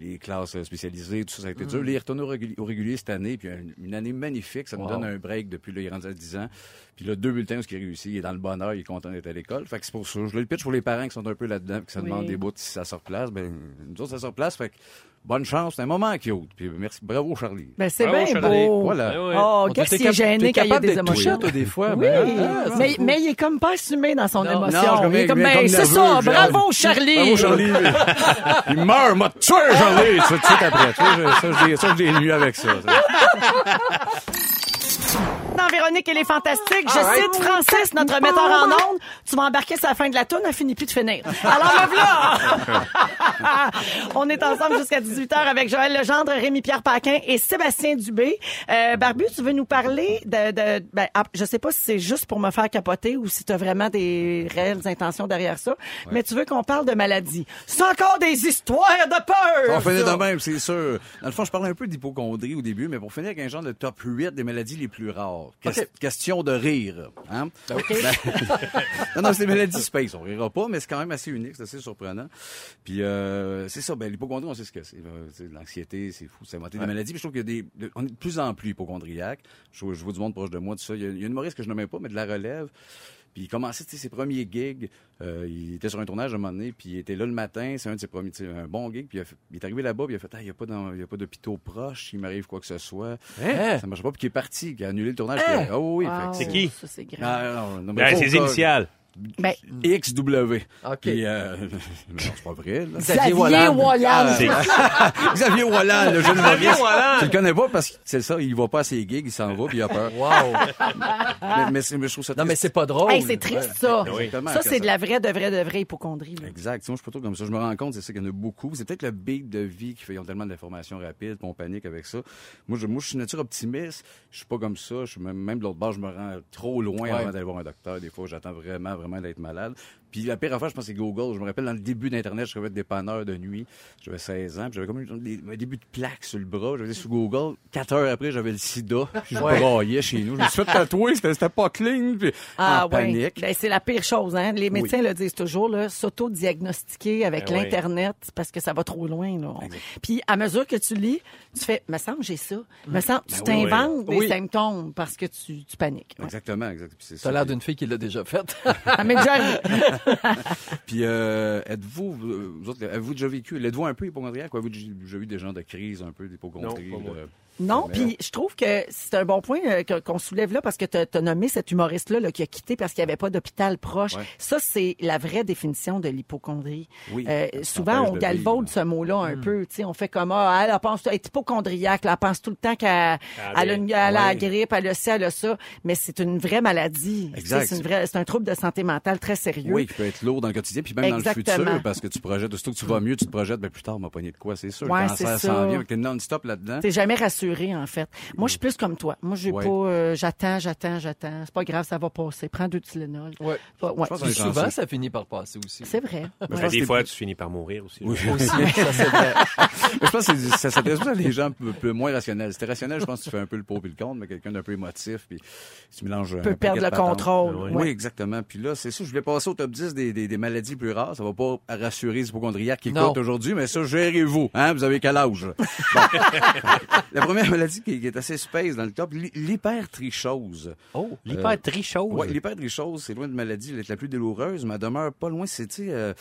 S6: les, classes spécialisées, tout ça, ça a été dur. Là, il est retourné au régulier cette année, puis une, une année magnifique. Ça nous
S5: Wow.
S6: donne un break depuis là, il est rendu à 10 ans. Puis là, deux bulletins, ce qui a réussi, il est dans le bonheur, il est content d'être à l'école. Fait que c'est pour ça. Je le pitch pour les parents qui sont un peu là-dedans, puis que ça
S3: Oui.
S6: demande des bouts si ça sort place. Ben, nous autres, ça sort place. Fait que bonne chance, c'est un moment cute. Puis merci, bravo Charlie.
S3: Ben, c'est
S4: Bravo,
S3: bien
S4: Charlie.
S3: beau.
S6: Voilà.
S4: Ben.
S3: Oh, qu'est-ce qui est gêné quand il y a
S5: capable
S3: des émotions?
S5: toi, des fois.
S3: Oui,
S5: ben, ah, c'est
S3: mais, il est comme pas assumé dans son
S5: Non.
S3: émotion.
S6: Non, je
S3: il est
S6: viens-
S3: comme,
S6: viens
S3: ben,
S6: comme
S3: c'est ça,
S6: genre.
S3: bravo Charlie.
S6: Bravo Charlie. il meurt, m'a tué Charlie. Tout de suite après. Je- ça, ça, j'ai nu avec ça.
S3: Dans Véronique, elle est fantastique. Je cite Francis, notre metteur en ondes. Tu vas embarquer sur la fin de la toune, elle finit plus de finir. Alors, me voilà! On est ensemble jusqu'à 18h avec Joël Legendre, Rémi-Pierre Paquin et Sébastien Dubé. Euh, Barbu, tu veux nous parler de... de ben, ah, je sais pas si c'est juste pour me faire capoter ou si tu as vraiment des réelles intentions derrière ça, mais tu veux qu'on parle de maladie. C'est encore des histoires de peur!
S6: On finit de même, c'est sûr. Dans le fond, je parlais un peu d'hypochondrie au début, mais pour finir avec un genre de top 8 des maladies les plus rares. Question de rire. Hein? Ben, non, non, c'est des maladies space. On rira pas, mais c'est quand même assez unique, c'est assez surprenant. Puis euh, c'est ça, ben, l'hypochondrie, on sait ce que c'est. de L'anxiété, c'est fou, c'est inventé des maladies. Puis je trouve qu'il y a des. de- on est de plus en plus hypochondriaque. Je, je vois du monde proche de moi, tout ça. Il y a, il y a une humoriste que je nommais pas, mais de la relève. Puis il commençait ses premiers gigs. Euh, il était sur un tournage à un moment donné, puis il était là le matin. C'est un de ses premiers, un bon gig. Puis il, a fait- il est arrivé là-bas, puis il a fait Ah, il n'y a pas d'hôpitaux proches, il m'arrive quoi que ce soit.
S5: Hein?
S6: Ça marche pas, puis il est parti, il a annulé le tournage.
S5: Hein?
S6: puis Ah oui.
S3: Wow,
S4: C'est qui?
S3: C'est grave.
S6: Ah, non, non, mais
S4: Ben, ses initiales.
S3: Ben,
S6: XW.
S5: OK.
S6: Puis, euh, non, c'est pas vrai, là.
S5: Xavier Walland.
S4: C'est-
S6: Xavier Walland, le jeune
S4: Xavier
S6: humoriste.
S4: Walland.
S6: Tu le connais pas parce que c'est ça, il va pas à ses gigs, il s'en va, puis il a peur.
S5: Wow.
S6: mais, mais, c'est- mais je trouve ça
S5: Non, mais
S6: triste.
S5: c'est pas drôle.
S3: Hey, c'est triste, ça.
S6: Exactement,
S3: Ça, c'est de la vraie, de vraie, de vraie hypochondrie. là.
S6: Exact. Moi, je suis pas trop comme ça. Je me rends compte, c'est ça qu'il y en a beaucoup. C'est peut-être le beat de vie qui fait, ils ont tellement d'informations rapides, puis on panique avec ça. Moi, je, moi, je suis nature optimiste. Je suis pas comme ça. Je suis même, même de l'autre bord, je me rends trop loin
S5: Ouais.
S6: avant d'aller voir un docteur. Des fois, j'attends vraiment, vraiment d'être malade. Puis la pire affaire, je pense, c'est Google. Je me rappelle dans le début d'Internet, je rêvais de dépanneur de nuit. J'avais 16 ans, puis j'avais comme un début de plaque sur le bras. J'avais sur Google. Quatre heures après, j'avais le sida. Puis je
S5: Ouais.
S6: braillais chez nous. Je me suis fait tatouer, c'était pas clean. Puis
S3: Ah
S6: en
S3: ouais.
S6: panique.
S3: Ben, c'est la pire chose. Hein? Les médecins le disent toujours, là, s'auto-diagnostiquer avec
S4: Ben oui.
S3: l'Internet parce que ça va trop loin. Là. Puis à mesure que tu lis, tu fais, me semble j'ai ça. Me semble, tu
S6: Ben oui,
S3: t'inventes des
S5: Oui.
S3: symptômes parce que tu, tu paniques. Ouais.
S6: Exactement, exact. Puis c'est
S5: T'as
S6: ça.
S5: l'air d'une fille qui l'a déjà faite.
S3: Ça m'est déjà.
S6: Puis, euh, êtes-vous, vous autres, avez-vous déjà vécu, l'êtes-vous un peu hypochondriaque ou avez-vous déjà vu des gens de crise un peu d'hypochondrie?
S4: Non,
S3: puis je trouve que c'est un bon point euh, que- qu'on soulève là parce que tu as nommé cet humoriste-là là, qui a quitté parce qu'il n'y avait pas d'hôpital proche.
S6: Ouais.
S3: Ça, c'est la vraie définition de l'hypochondrie.
S6: Oui,
S3: Euh, souvent, on
S6: de
S3: galvaude ce mot-là un peu. tu sais, On fait comme, ah, elle, elle pense, elle est hypochondriaque, elle pense tout le temps qu'elle elle a, une- elle a la grippe, elle a ça, elle a ça. Mais c'est une vraie maladie. C'est une vraie- c'est un trouble de santé mentale très sérieux.
S6: Oui, qui peut être lourd dans le quotidien, puis même dans le
S3: Exactement.
S6: futur, parce que tu projettes, aussitôt que tu vas mieux, tu te projettes, ben plus tard, on m'a pogné de quoi, c'est sûr.
S3: Ouais,
S6: le cancer
S3: c'est
S6: s'en
S3: ça.
S6: vient, avec t'es non-stop là-dedans.
S3: T'es jamais rassuré, en fait. Moi, je suis plus comme toi. Moi, j'ai
S6: Ouais.
S3: pas, euh, j'attends, j'attends, j'attends. C'est pas grave, ça va passer. Prends deux Tylenol.
S5: Ouais.
S3: Pas- ouais.
S6: Je pense est
S5: souvent, ça finit par passer aussi.
S3: C'est vrai. Ouais.
S4: Ben,
S6: pense
S4: des
S6: que
S4: fois, tu finis par mourir aussi.
S6: Oui.
S5: Aussi, ça c'est vrai.
S6: je pense que ça s'adresse à des gens un peu, peu moins rationnels. Si t'es rationnel, je pense que tu fais un peu le pour et le contre, mais quelqu'un d'un peu émotif, puis tu mélanges un
S3: peut perdre le contrôle.
S4: Ouais.
S6: Oui, exactement. Puis là, c'est ça, je voulais passer au top 10 des, des, des maladies plus rares. Ça va pas rassurer les hypochondriaques qui
S5: Non.
S6: écoutent aujourd'hui, mais ça, gérez-vous. Hein? Vous avez quel âge? Bon. première maladie qui, qui est assez space dans le top, l'hy- l'hypertrichose.
S5: Oh.
S4: L'hypertrichose.
S6: Ouais, l'hypertrichose, c'est loin de maladie la, la plus douloureuse, mais elle demeure pas loin. C'est, tu sais, euh,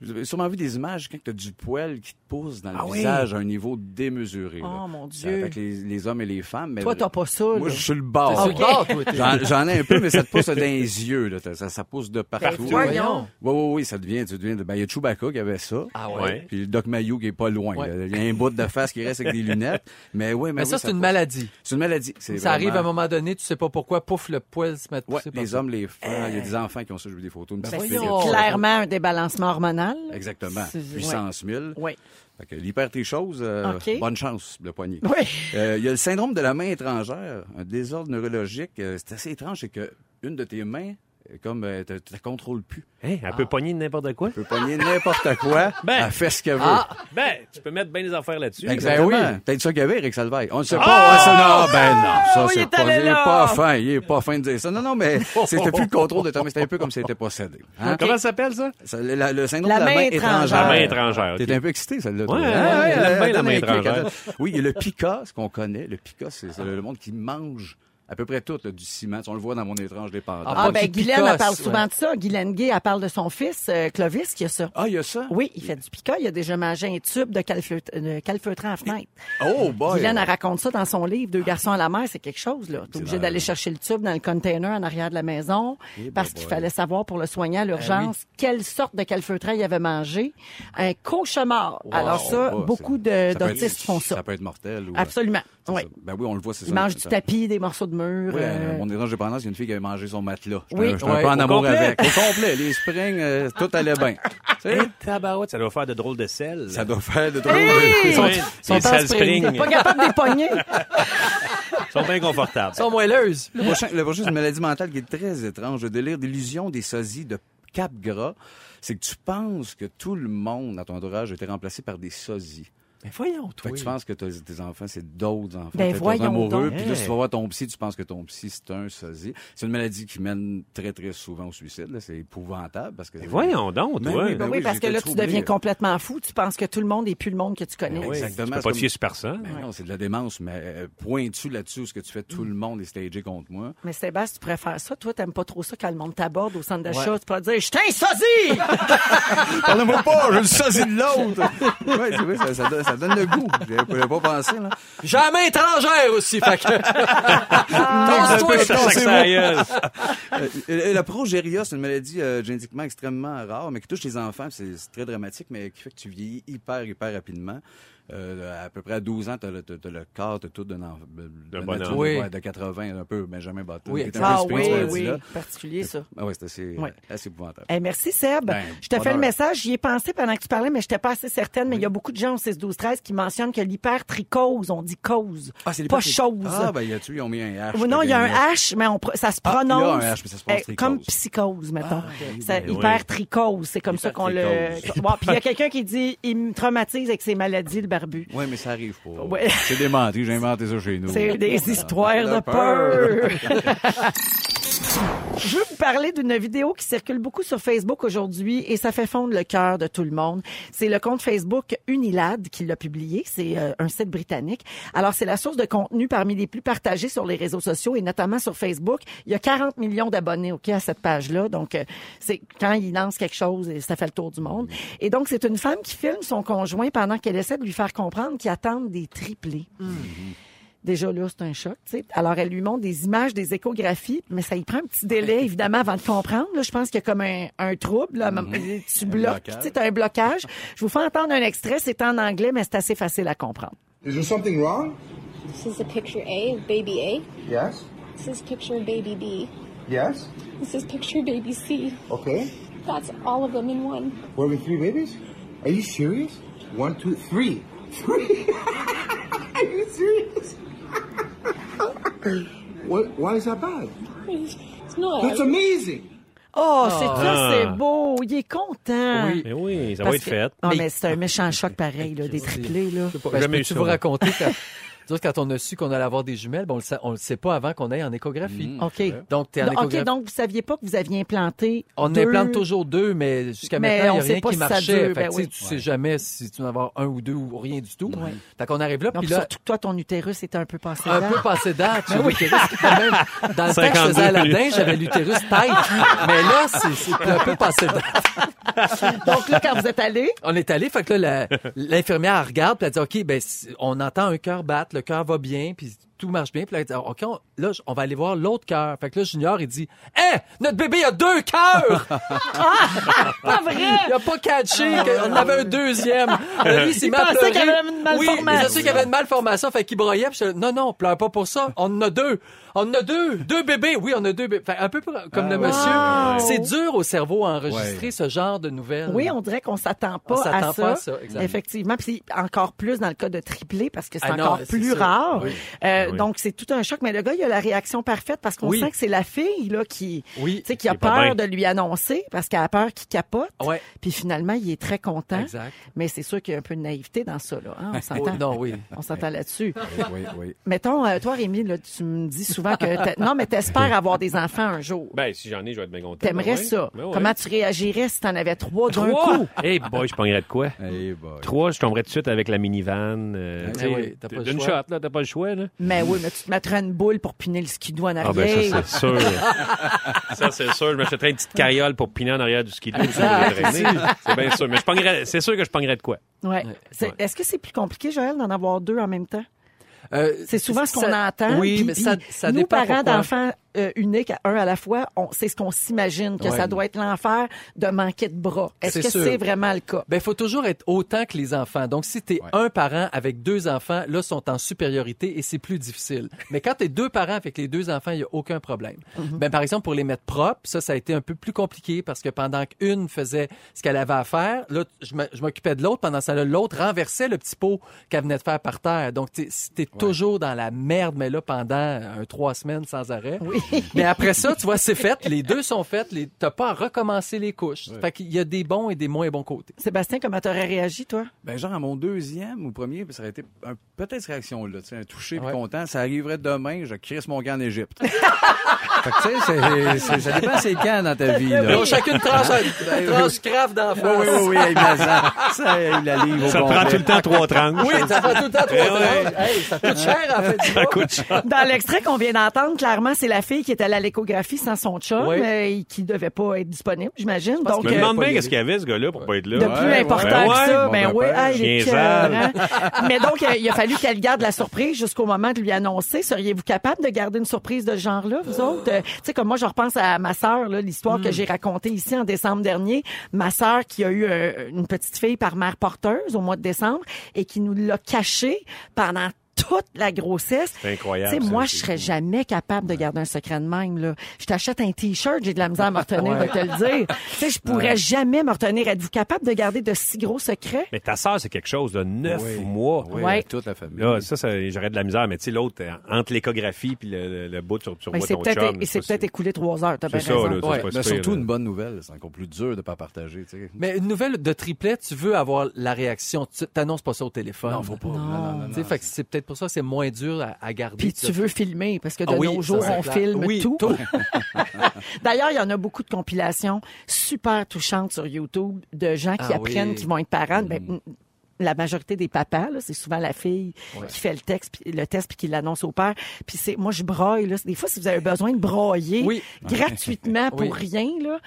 S6: vous avez sûrement vu des images quand tu as du poil qui te pousse dans le
S3: Ah oui.
S6: visage à un niveau démesuré.
S3: Oh,
S6: là.
S3: mon Dieu.
S6: Avec les, les hommes et les femmes. Mais
S3: Toi, t'as pas ça.
S6: Moi, je suis le bord.
S5: t'es-
S6: J'en, j'en ai un peu, mais ça te pousse dans les yeux. Là. Ça, ça pousse de partout.
S3: Ben, voyons.
S6: Oui, oui, oui, ça devient. Tu deviens de- ben, il y a Chewbacca qui avait ça.
S5: Ah ouais.
S6: Puis le Doc Mayou qui est pas loin.
S5: Ouais.
S6: Il y a un bout de face qui reste avec des lunettes. Mais oui, mais,
S5: Mais ça,
S6: oui,
S5: c'est une
S6: pousse.
S5: maladie.
S6: C'est une maladie.
S5: Ça arrive à un moment donné, tu sais pas pourquoi, pouf, le poil se met à
S6: Ouais,
S5: pousser
S6: les hommes, les femmes. Il y a des enfants qui ont ça. J'ai vu des photos. Une
S3: Ben,
S6: euh,
S3: clairement un débalancement hormonal.
S6: Exactement. Puissance 1000.
S3: Oui.
S6: Fait que l'hypertrichose, euh,
S3: OK.
S6: bonne chance, le poignet.
S3: Oui.
S6: Euh, Il y a le syndrome de la main étrangère, un désordre neurologique. euh, c'est assez étrange, c'est que une de tes mains, euh, comme euh, tu la contrôles plus.
S4: Hein, elle peut pogner n'importe quoi?
S6: Tu peux pogner n'importe quoi,
S4: Ben.
S6: elle fait ce qu'elle veut.
S5: Ah,
S4: Ben, tu peux mettre bien des affaires là-dessus.
S6: Exactement.
S5: Ben oui.
S6: Peut-être ça qu'il y avait, Eric Salvaille. On ne sait pas.
S4: Ah!
S6: Ouais, ça, non, ben non. Ça,
S3: Oh, il
S6: c'est
S3: est
S6: pas, il est
S3: là.
S6: pas fin. Il est pas fin de dire ça. Non, non, mais c'était plus le contrôle de ton mais c'était un peu comme si c'était possédé. Hein?
S4: Comment ça s'appelle ça?
S6: Ça, le, la- le syndrome
S3: La
S6: de la
S3: main
S6: main
S3: étrangère.
S4: La main étrangère.
S6: T'es un peu excité, celle-là. toi.
S4: Ouais, ouais, elle la main étrangère.
S6: Oui, il y a le pica, ce qu'on connaît. Le pica, c'est le monde qui mange à peu près toutes, là, du ciment. On le voit dans mon étrange dépendance.
S5: Ah,
S3: Ah, ben, Guylaine, elle parle souvent
S5: ouais.
S3: de ça. Guylaine Gay, elle parle de son fils, euh, Clovis, qui a ça.
S6: Ah, il y a ça?
S3: Oui, il fait du pica. Il a déjà mangé un tube de, calfeut- de calfeutrant à fenêtre.
S6: Oh, boy!
S3: Guylaine, elle raconte ça dans son livre, Deux garçons à la mer, c'est quelque chose, là. T'es obligé d'aller chercher le tube dans le container en arrière de la maison
S6: Eh,
S3: parce
S6: ben,
S3: qu'il
S6: boy.
S3: fallait savoir pour le soigner à l'urgence quelle sorte de calfeutrant il avait mangé. Un cauchemar. Alors ça,
S6: Oh,
S3: beaucoup
S6: être-
S3: font ça.
S6: Ça peut être mortel. Ou,
S3: Absolument.
S6: c'est
S3: Oui.
S6: ça. Ben oui, on le voit, c'est ça.
S3: Il mange du tapis, des morceaux de mur.
S6: Oui,
S3: euh,
S6: mon étrange dépendance, il y a une fille qui avait mangé son matelas. J'étais
S3: Oui.
S6: un- un
S5: Ouais,
S6: peu en amour
S4: complet.
S6: avec. Au complet, les springs, euh, tout allait bien.
S4: Tabarouette, ça doit faire de drôles de sel.
S6: ça doit faire de drôles
S3: Hey!
S6: de...
S3: Sont-
S4: Oui,
S3: sont
S4: les
S3: en
S4: sel
S3: spring. Pas capable de les pogner.
S4: sont bien confortables.
S5: Ils sont moelleuses.
S6: Le prochain, le prochain, c'est une maladie mentale qui est très étrange. Le délire d'illusion des sosies de cap gras. C'est que tu penses que tout le monde dans ton entourage a été remplacé par des sosies.
S5: Mais voyons,
S6: Fait
S5: toi.
S6: que tu penses que tes enfants, c'est d'autres enfants.
S3: Ben, voyons
S6: amoureux, puis là, tu vas voir ton psy, tu penses que ton psy, c'est un sosie. C'est une maladie qui mène très, très souvent au suicide. C'est épouvantable parce que...
S4: Mais voyons donc,
S6: Ben
S4: toi.
S6: oui,
S3: Ben
S6: Ben
S3: oui,
S6: oui,
S3: parce que là, tu deviens complètement fou. Tu penses que tout le monde est plus le monde que tu connais.
S6: Oui.
S4: Tu
S6: Exactement,
S4: peux pas te
S6: comme-
S4: fier sur personne.
S6: Ben non, c'est de la démence, mais euh, pointu là-dessus, ce que tu fais, tout le monde est stagé contre moi.
S3: Mais Sébastien, tu pourrais faire ça. Toi, t'aimes pas trop ça quand le monde t'aborde au centre d'achat. Tu pourrais dire, je t'ai un sosie!
S6: Parle-moi pas, je le sosie de l'autre! vrai, ça, ça donne, ça donne le goût. J'avais pas pensé, là.
S5: J'ai la main étrangère aussi, fait que...
S4: Gueule.
S6: Euh, euh, la progéria, c'est une maladie euh, génétiquement extrêmement rare, mais qui touche les enfants. C'est c'est très dramatique, mais qui fait que tu vieillis hyper, hyper rapidement. Euh, à peu près à 12 ans, t'as le, t'as- t'as le corps, t'as tout d'un nature,
S5: Oui.
S6: ouais, de 80, un peu Benjamin Button.
S5: Oui,
S3: Ah oui, oui. Particulier, ça.
S6: Ah ouais, c'est assez, assez épouvantable.
S3: Eh, merci, Seb.
S6: Ben,
S3: je te fais le message. J'y ai pensé pendant que tu parlais, mais je n'étais pas assez certaine. Mais il y a beaucoup de gens au 6 12 13 qui mentionnent que l'hypertrichose, on dit cause,
S6: Ah,
S3: pas chose.
S6: Ah, ben, y a-tu, ils ont mis un H.
S3: Oui, non, il y a un
S6: H.
S3: Mais on ça se
S6: Ah,
S3: prononce
S6: un H, mais ça se prononce
S3: eh, comme psychose, mettons. C'est
S4: oui.
S3: hypertrichose, c'est comme ça qu'on le... Bon, puis il y a quelqu'un qui dit, il me traumatise avec ses maladies, le barbu.
S6: Oui, mais ça arrive pas.
S3: Ouais.
S6: C'est démenti, j'ai inventé ça chez nous.
S3: C'est des histoires de peur. Je veux vous parler d'une vidéo qui circule beaucoup sur Facebook aujourd'hui et ça fait fondre le cœur de tout le monde. C'est le compte Facebook Unilad qui l'a publié. C'est euh, un site britannique. Alors, c'est la source de contenu parmi les plus partagés sur les réseaux sociaux et notamment sur Facebook. Il y a 40 millions d'abonnés ok, à cette page-là. Donc, euh, c'est quand il lance quelque chose et ça fait le tour du monde. Et donc, c'est une femme qui filme son conjoint pendant qu'elle essaie de lui faire comprendre qu'il attend des triplés. Déjà là, c'est un choc. tu sais. Alors, elle lui montre des images, des échographies, mais ça y prend un petit délai, évidemment, avant de comprendre. Là, je pense qu'il y a comme un, un trouble. Là. Tu bloques, tu as un blocage. Je vous fais entendre un extrait. C'est en anglais, mais c'est assez facile à comprendre.
S8: Is there something wrong?
S9: This is a picture A of baby A.
S8: Yes.
S9: This is picture baby B.
S8: Yes.
S9: This is picture baby C.
S8: Okay.
S9: That's all of them in one.
S8: We're having three babies? Are you serious? One, two, three. Three? Are you serious? What, why is that bad?
S9: It's not.
S8: That's amazing.
S3: Oh, c'est ça,
S4: Ah.
S3: c'est beau. Il est content.
S5: Oui.
S4: Mais oui, ça
S3: Parce
S4: va être
S3: que-
S4: fait.
S3: Ah,
S5: Mais-
S3: mais c'est un méchant choc pareil, là, des triplés. Là.
S5: Ben, je
S4: eu
S5: peux-tu
S4: ça,
S5: vous raconter Quand on a su qu'on allait avoir des jumelles, ben, on le sait, on le sait pas avant qu'on aille en échographie.
S3: OK.
S5: Donc, t'es en
S3: Donc,
S5: échographie.
S3: OK, donc vous saviez pas que vous aviez implanté
S5: On
S3: deux-
S5: implante toujours deux, mais jusqu'à maintenant, il
S3: on
S5: n'y a
S3: sait
S5: rien
S3: pas
S5: qui
S3: si ça
S5: marchait.
S3: dure,
S5: Fait
S3: ben
S5: tu sais,
S3: oui.
S5: tu sais jamais si tu vas en avoir un ou deux ou rien du tout.
S3: Ouais.
S5: Fait qu'on arrive là, puis là,
S3: surtout que toi, ton utérus était un peu passé
S5: un
S3: date.
S5: peu passé qui quand même... Dans le temps que je
S4: 52
S5: faisais Aladdin, j'avais l'utérus tête. Mais là, c'est un peu passé date.
S3: Donc là, quand vous êtes allé,
S5: On est allé, fait que là, la- l'infirmière regarde, puis elle dit, OK, ben, on entend un cœur battre, le cœur va bien, puis tout marche bien. Puis là, elle dit, OK, on, là, on va aller voir l'autre cœur. Fait que là, Junior, il dit, Hé, notre bébé a deux cœurs!
S3: pas vrai!
S5: Il a pas catché qu'on avait un deuxième. Là, lui, il s'est
S3: Il pensait qu'il y avait une malformation.
S5: Oui, il pensait qu'il y avait une malformation, fait qu'il broyait. Puis je dis, non, non, pleure pas pour ça. On en a deux. On en a deux. Deux bébés. Oui, on a deux bébés. Fait un peu comme le monsieur.
S3: Wow.
S5: C'est dur au cerveau à enregistrer
S6: Ouais.
S5: ce genre de nouvelles.
S3: Oui, on dirait qu'on s'attend pas,
S5: On s'attend
S3: à, ça.
S5: pas à ça, exactement.
S3: Effectivement, puis encore plus dans le cas de triplé parce que c'est
S5: Ah
S3: encore plus rare.
S5: Oui.
S3: Euh,
S4: Oui.
S3: Donc c'est tout un choc. Mais le gars, il a la réaction parfaite parce qu'on
S5: Oui.
S3: sent que c'est la fille là qui,
S5: Oui.
S3: tu sais, qui a peur de lui annoncer parce qu'elle a peur qu'il capote.
S5: Ouais.
S3: Puis finalement, il est très content.
S5: Exact.
S3: Mais c'est sûr qu'il y a un peu de naïveté dans ça là. hein, On
S5: Oh,
S3: s'entend.
S5: non, oui.
S3: On s'entend là-dessus.
S6: Oui, oui, oui.
S3: Mettons, euh, toi, Rémi, là, tu me dis souvent que non, mais t'espères avoir des enfants un jour.
S4: Ben, si j'en ai, je vais être bien content.
S3: T'aimerais
S4: Ben ouais.
S3: ça.
S4: Ben ouais.
S3: Comment tu réagirais si t'en avais trois d'un coup?
S4: Hey boy, je pognerais de quoi?
S6: Hey boy.
S4: Trois, je tomberais tout de suite avec la minivan. Euh,
S5: oui, t'as pas
S4: D'une
S5: choix.
S4: shot, là, t'as pas le choix, là.
S3: Mais Ben oui, mais tu te mettrais une boule pour piner le skidoo en
S4: Ah ben
S3: arrière.
S4: ça, c'est sûr. ça, c'est sûr. Je m'achèterais une petite carriole pour piner en arrière du ski de
S3: Exact.
S4: C'est bien sûr. Mais je pognerais- c'est sûr que je pognerais de quoi.
S3: Ouais.
S4: Ouais.
S3: Est-ce que c'est plus compliqué, Joël, d'en avoir deux en même temps?
S5: Euh,
S3: C'est souvent ce qu'on entend.
S5: Oui,
S3: puis-
S5: mais ça, ça
S3: nous,
S5: dépend
S3: parents d'enfants euh, uniques, un à la fois, on- c'est ce qu'on s'imagine, que
S5: Ouais.
S3: ça doit être l'enfer de manquer de bras. Est-ce que c'est vraiment le cas?
S5: Ben, il faut toujours être autant que les enfants. Donc, si tu es un parent avec deux enfants, là, sont en supériorité et c'est plus difficile. Mais quand tu es deux parents avec les deux enfants, il n'y a aucun problème. Ben, par exemple, pour les mettre propres, ça, ça a été un peu plus compliqué parce que pendant qu'une faisait ce qu'elle avait à faire, là, je m'occupais de l'autre. Pendant ça, là, l'autre renversait le petit pot qu'elle venait de faire par terre. Donc, tu es toujours dans la merde, mais là, pendant un trois semaines sans arrêt. Mais après ça, tu vois, c'est fait. Les deux sont faites. Les... T'as pas à recommencer les couches. Fait qu'il y a des bons et des moins bons côtés.
S3: Sébastien, comment t'aurais réagi, toi?
S6: Ben, genre, à mon deuxième ou premier, ça aurait été un- peut-être cette réaction-là, tu sais, un touché
S5: Ouais.
S6: content. Ça arriverait demain, je crisse mon camp en Égypte. fait que, tu sais, c'est- c'est- ça dépend c'est quand dans ta vie, là.
S5: Ils ont chacune tranche, tranche craft d'enfant.
S6: Oui, oui, oui, oui, hey, mais ça, ça, il la livre
S4: Ça prend tout le temps trois tranches.
S5: Oui, ça fait tout le temps trois
S4: Ouais.
S5: tranches. Hey, ça coûte cher, en fait.
S4: Ça coûte cher.
S3: Dans l'extrait qu'on vient d'entendre, clairement, c'est la fille qui est allée à l'échographie sans son chum
S5: Oui.
S3: euh, et qui devait pas être disponible, j'imagine. Donc,
S4: Je me
S3: euh,
S4: demande bien
S5: y
S4: qu'est-ce qu'il y avait, ce gars-là, pour pas être là?
S3: de plus
S6: Ouais,
S3: important
S4: ouais,
S3: que ça, ben oui, cœurs,
S4: sale.
S3: hein. Mais donc, euh, il a fallu qu'elle garde la surprise jusqu'au moment de lui annoncer. Seriez-vous capable de garder une surprise de ce genre-là, vous autres? Euh, tu sais, comme moi, je repense à ma sœur, là, l'histoire
S5: Hmm.
S3: que j'ai racontée ici en décembre dernier. Ma sœur qui a eu euh, une petite fille par mère porteuse au mois de décembre et qui nous l'a cachée pendant toute la grossesse.
S4: C'est incroyable,
S3: Tu sais, moi, je serais jamais capable de garder un secret de même, là. Je t'achète un T-shirt, j'ai de la misère à me retenir de te le dire. Tu sais, je pourrais jamais me retenir. Êtes-vous capable de garder de si gros secrets?
S4: Mais ta sœur, c'est quelque chose de neuf
S6: Oui.
S4: mois.
S6: Oui,
S3: Ouais.
S6: toute la famille.
S4: Là, ça, ça j'aurais de la misère. Mais tu sais, l'autre, euh, entre l'échographie puis le, le, le bout sur, sur
S3: Ben,
S4: ton
S3: peut-être,
S4: chum.
S3: et c'est peut-être écoulé trois heures, t'as bien
S4: ça,
S3: raison.
S4: là.
S5: Ouais,
S6: Mais surtout une bonne nouvelle, c'est encore plus dur de pas partager, tu sais.
S5: Mais une nouvelle de triplet, tu veux avoir la réaction. Tu t'annonces pas ça au téléphone.
S6: Non, faut pas. Non, non, non,
S5: Tu sais,
S6: non.
S5: fait que c'est peut-être pour ça que c'est moins dur à, à garder.
S3: Puis tu veux filmer, parce que de
S5: Ah oui,
S3: nos jours, on
S5: clair.
S3: filme
S5: Oui,
S3: tout.
S5: tout.
S3: D'ailleurs, il y en a beaucoup de compilations super touchantes sur YouTube de gens qui
S5: Ah
S3: apprennent
S5: oui.
S3: qu'ils vont être parents. Ben, la majorité des papas, là, c'est souvent la fille qui fait le texte, puis- le test puis qui l'annonce au père. Puis c'est, moi, je broille. Là. Des fois, si vous avez besoin de broyer
S5: Oui.
S3: gratuitement pour
S5: Oui.
S3: rien, là,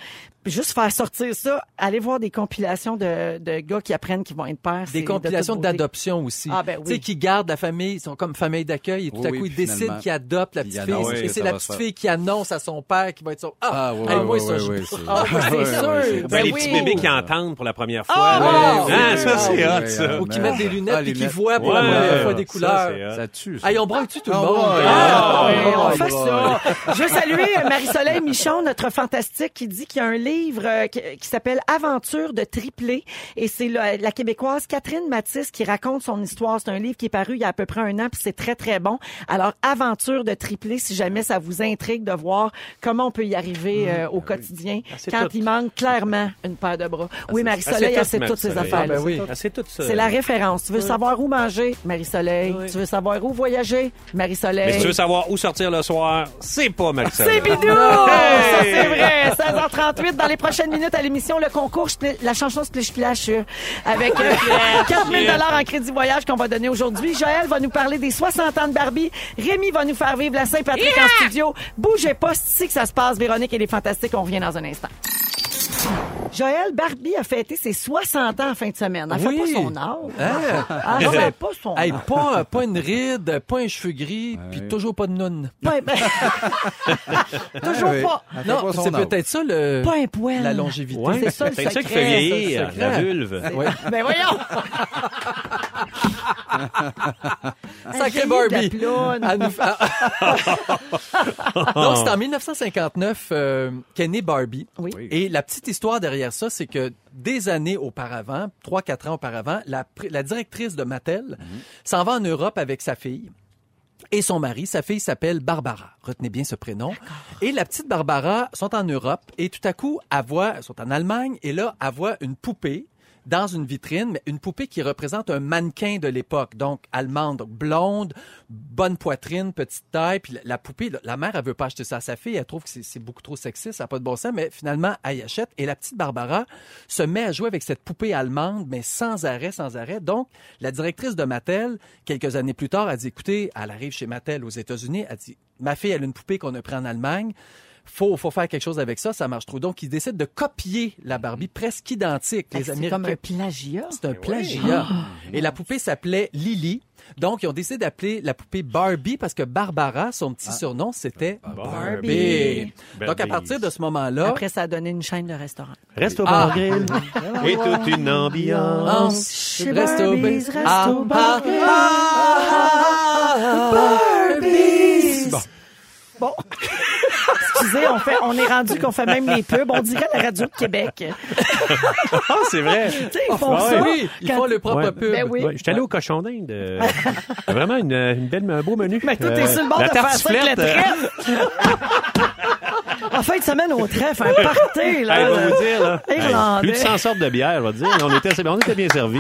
S3: juste faire sortir ça, allez voir des compilations de, de gars qui apprennent qu'ils vont être pères.
S5: Des
S3: de
S5: compilations d'adoption aussi.
S3: Ah, ben oui.
S5: Tu sais, qui gardent la famille, ils sont comme famille d'accueil et tout
S6: Oui,
S5: à coup,
S6: oui,
S5: ils décident qu'ils adoptent la petite fille. et c'est la petite fille qui annonce à son père qui va être son Ah,
S6: Ah, oui, oui,
S5: ça,
S6: oui,
S5: je-
S3: Ah, ben, c'est sûr. Ben
S4: Ben, les
S3: oui.
S4: petits bébés qui entendent pour la première fois.
S3: Ah,
S4: là.
S5: oui,
S4: Ah,
S5: oui,
S4: ça, c'est
S6: oui,
S4: hot,
S6: oui,
S4: ça.
S5: Ou qui mettent des lunettes
S6: Ah,
S5: et
S6: les
S5: qui voient pour la première fois des couleurs.
S4: hot.
S6: Ça tue.
S5: Hey, on braille-tu tout le
S6: Ah,
S5: monde?
S3: Ah,
S6: Ah,
S3: on fait ça. Je veux saluer Marie-Soleil Michon, notre fantastique, qui dit qu'il y a un livre euh, qui, qui s'appelle Aventure de triplé. Et c'est la, la Québécoise Catherine Matisse qui raconte son histoire. C'est un livre qui est paru il y a à peu près un an, puis c'est très, très bon. Alors, Aventure de triplé, si jamais ça vous intrigue de voir comment on peut y arriver euh, au quotidien
S4: c'est
S3: quand
S4: tout.
S3: il manque clairement une paire de bras. oui,
S4: Ah,
S3: Marie-Soleil,
S4: c'est
S3: elle sait
S4: tout,
S3: toutes ces affaires-là.
S5: Ah, ben oui.
S4: Ah, c'est tout ça.
S3: C'est la référence. Tu veux savoir où manger? Marie-Soleil. Tu veux savoir où voyager? Marie-Soleil.
S4: Mais si tu veux savoir où sortir le soir, c'est pas Marie-Soleil.
S3: C'est bidou! Ça, c'est vrai. 16h38, dans les prochaines minutes à l'émission, le concours, la chanson Splish Splash, euh, avec euh, 4000 dollars en crédit voyage qu'on va donner aujourd'hui. Joël va nous parler des 60 ans de Barbie. Rémi va nous faire vivre la Saint-Patrick en studio. Bougez pas, c'est ici que ça se passe. Véronique, elle est fantastique. On revient dans un instant. Joël, Barbie a fêté ses 60 ans en fin de semaine. Elle
S5: Oui.
S3: fait pas son âge.
S5: Hein?
S3: Elle fait pas son
S5: Hey,
S3: âge.
S5: pas, pas une ride, pas un cheveu gris, puis toujours pas de.
S3: Pas- ben- Toujours
S6: Oui.
S3: pas.
S5: Non, c'est peut-être ça le,
S3: Pas un poil.
S5: la longévité.
S4: Ouais.
S3: C'est ça, le
S4: C'est ça qui fait vieillir, la vulve.
S5: Ouais.
S3: Ben voyons!
S5: Sacré Barbie. Donc, c'est en 1959 euh, qu'est née Barbie.
S3: Oui.
S5: Et la petite histoire derrière ça, c'est que des années auparavant, 3-4 ans auparavant, la, directrice de Mattel s'en va en Europe avec sa fille. Et son mari, sa fille s'appelle Barbara. Retenez bien ce prénom. Et la petite Barbara sont en Europe et tout à coup, elle voit, sont en Allemagne et là, elle voit une poupée dans une vitrine, mais une poupée qui représente un mannequin de l'époque. Donc, allemande, blonde, bonne poitrine, petite taille. Puis la, poupée, la, mère, elle veut pas acheter ça à sa fille. Elle trouve que c'est- beaucoup trop sexiste, ça n'a pas de bon sens. Mais finalement, elle y achète. Et la petite Barbara se met à jouer avec cette poupée allemande, mais sans arrêt, sans arrêt. Donc, la directrice de Mattel, quelques années plus tard, a dit, écoutez, elle arrive chez Mattel aux États-Unis, elle dit, ma fille, elle a une poupée qu'on a pris en Allemagne. Faut, faut faire quelque chose avec ça, ça marche trop. Donc, ils décident de copier la Barbie presque identique.
S3: Que
S5: Les
S3: C'est comme un plagiat.
S5: c'est un plagiat. Et la poupée s'appelait Lily. Donc, ils ont décidé d'appeler la poupée Barbie parce que Barbara, son petit surnom, c'était Barbie. Donc, à partir de ce moment-là,
S3: Après, ça a donné une chaîne de restaurant.
S4: Reste au
S5: Ah.
S4: bar grill. Et toute une ambiance.
S3: Chez
S5: Resto
S3: Barbie's,
S5: Ba-
S3: Resto
S5: Ah,
S3: Bar
S5: ah, ah, ah,
S3: Barbies.
S5: Bon.
S3: Bon. Excusez, on, fait, on est rendu qu'on fait même les pubs. On dirait la radio de Québec.
S4: Ah, c'est vrai.
S3: Tu sais, ils font
S4: Ah
S3: ça.
S5: Oui, ils
S3: Quand-
S5: font le propre
S4: Ouais.
S5: pub.
S3: Ben oui.
S4: Ouais, J'étais allé au cochon d'Inde. euh, vraiment une, une belle, un beau menu.
S3: Mais toi, t'es sur le bord
S4: la
S3: de faire ça avec
S4: euh,
S3: trèfle. en fin de semaine, au trèfle, un party, là.
S4: Hey, je vais
S3: là.
S4: vous dire, là.
S3: Irlandais.
S4: plus de 100 sortes de bière, je vais te dire. On était, on était bien servis.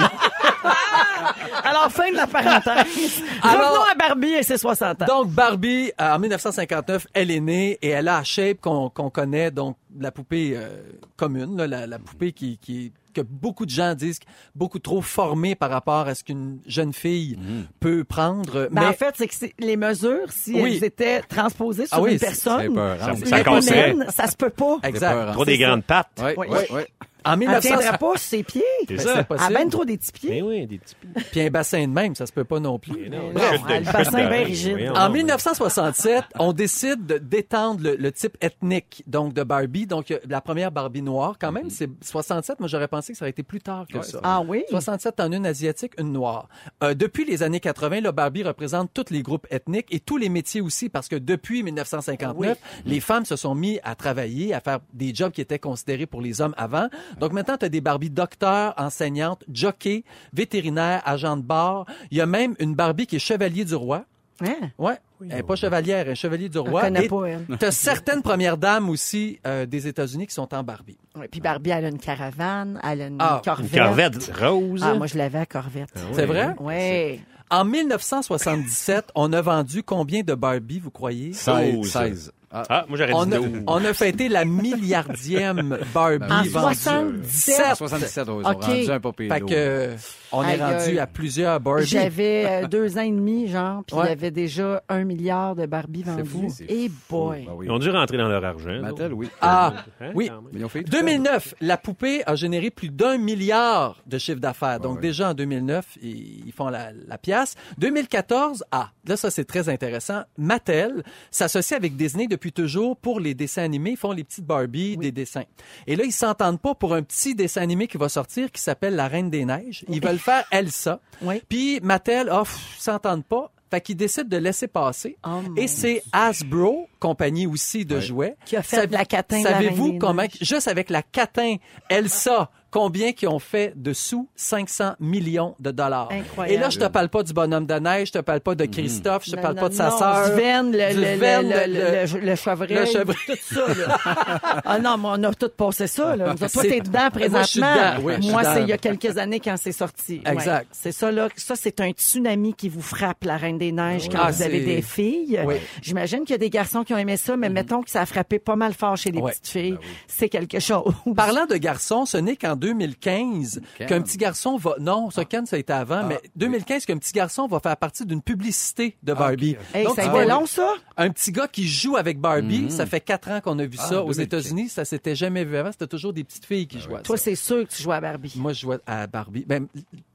S3: Alors, fin de la parenthèse.
S5: Alors-
S3: Revenons à Barbie et ses 60 ans.
S5: Donc, Barbie, euh, en 1959, elle est née et elle a la shape qu'on connaît, donc la poupée euh, commune, là, la, la poupée qui, qui que beaucoup de gens disent beaucoup trop formée par rapport à ce qu'une jeune fille peut prendre.
S3: Ben,
S5: mais
S3: En fait, c'est que les mesures, si
S5: Oui.
S3: elles étaient transposées sur
S5: Ah oui,
S3: une personne,
S4: Ça
S3: humaine, ça se peut pas.
S5: exact.
S4: Trop des
S3: ça.
S4: grandes pattes.
S6: Ouais,
S3: Oui.
S6: ouais,
S5: En
S3: Elle
S5: 1900,
S3: tiendrait pas ses pieds.
S4: C'est
S5: Ben,
S4: ça.
S3: Elle a trop des petits pieds.
S4: Eh oui, des petits pieds.
S5: Puis un bassin de même, ça se peut pas non plus.
S3: non, elle a le bassin bien rigide.
S5: En
S4: donc.
S5: 1967, on décide de- d'étendre le, le type ethnique donc de Barbie. Donc la première Barbie noire, quand même, c'est 67. Moi, j'aurais pensé que ça aurait été plus tard que
S6: Ouais,
S5: ça.
S3: Ah oui?
S5: 67 en une asiatique, une noire. Euh, depuis les années 80, le Barbie représente tous les groupes ethniques et tous les métiers aussi, parce que depuis 1959, les femmes se sont mis à travailler, à faire des jobs qui étaient considérés pour les hommes avant. Donc maintenant, tu as des Barbie docteurs, enseignantes, jockeys, vétérinaires, agents de bar. Il y a même une Barbie qui est chevalier du roi.
S3: Hein?
S5: Ouais. Elle n'est pas chevalière, elle est chevalier du roi.
S3: connais
S5: Et
S3: pas, elle.
S5: T'as certaines premières dames aussi euh, des États-Unis qui sont en Barbie.
S3: Ouais, Puis Barbie, elle a une caravane, elle a une
S5: Ah,
S3: corvette.
S4: Une corvette rose.
S3: Ah, moi, je l'avais à corvette.
S5: C'est vrai?
S3: Oui.
S5: En 1977, on a vendu combien de Barbie, vous croyez?
S6: 16.
S4: Oh,
S6: 16. Ah,
S4: Ah, moi, j'aurais
S5: On
S4: dit
S5: a,
S4: 12.
S5: on a fêté la milliardième Barbie
S3: En
S5: vendue.
S3: 77.
S6: 77, ouais, ils
S3: Ok.
S6: rendu un
S5: Fait que on est
S3: Aïe,
S5: rendu
S3: aïe.
S5: à plusieurs Barbie.
S3: J'avais euh, deux ans et demi, genre, puis il
S5: Ouais.
S3: y avait déjà un milliard de Barbie
S6: fou, c'est
S3: Et boy.
S6: Ah oui.
S4: Ils ont dû rentrer dans leur argent.
S6: Mattel, oui.
S5: Ah,
S4: Hein,
S5: oui.
S4: quand même.
S6: Mais ils ont fait
S5: 2009, la poupée a généré plus d'un milliard de chiffre d'affaires. Donc
S6: ouais.
S5: déjà en 2009, ils, ils font la, la pièce. 2014, ah, là ça c'est très intéressant. Mattel s'associe avec Disney depuis toujours pour les dessins animés. Ils font les petites Barbie, des dessins. Et là ils s'entendent pas pour un petit dessin animé qui va sortir qui s'appelle La Reine des Neiges. Ils veulent faire Elsa.
S3: Oui.
S5: Puis Mattel, oh, s'entendent pas. Fait qu'ils décident de laisser passer.
S3: Oh,
S5: Et c'est Hasbro, compagnie aussi de jouets.
S3: Qui a fait de la catin
S5: Savez-vous comment, juste avec la catin Elsa, combien qui ont fait de sous? 500 millions de dollars?
S3: Incroyable.
S5: Et là, je te parle pas du bonhomme de neige, je te parle pas de Christophe, je te
S3: Non,
S5: parle
S3: non,
S5: pas de sa
S3: non,
S5: sœur.
S3: Le, le, le,
S5: le-
S3: le, le, le chevreuil.
S5: le chevreuil.
S3: Tout ça, là. ah non, mais on a tout passé ça, là. Toi, t'es dedans présentement.
S5: Moi, oui,
S3: Moi, c'est il y a quelques années quand c'est sorti. Ouais.
S5: Exact.
S3: C'est ça, là. Ça, c'est un tsunami qui vous frappe, la Reine des Neiges, quand
S5: Ah,
S3: vous avez des filles.
S5: Oui.
S3: J'imagine qu'il y a des garçons qui ont aimé ça, mais mettons que ça a frappé pas mal fort chez les
S5: Ouais.
S3: petites filles. C'est quelque chose.
S5: Parlant de garçons, ce n'est qu'en 2015
S6: Ken.
S5: qu'un petit garçon va... Non, ça, Ken, ça a été avant, mais 2015 qu'un petit garçon va faire partie d'une publicité de Barbie.
S3: Hey,
S5: Donc,
S3: ça a été long, ça?
S5: Un petit gars qui joue avec Barbie, ça fait quatre ans qu'on a vu
S6: Ah,
S5: ça aux
S6: 2015.
S5: États-Unis. Ça s'était jamais vu avant. C'était toujours des petites filles qui jouaient.
S3: Toi, c'est sûr que tu joues à Barbie.
S5: Moi, je jouais à Barbie. Ben,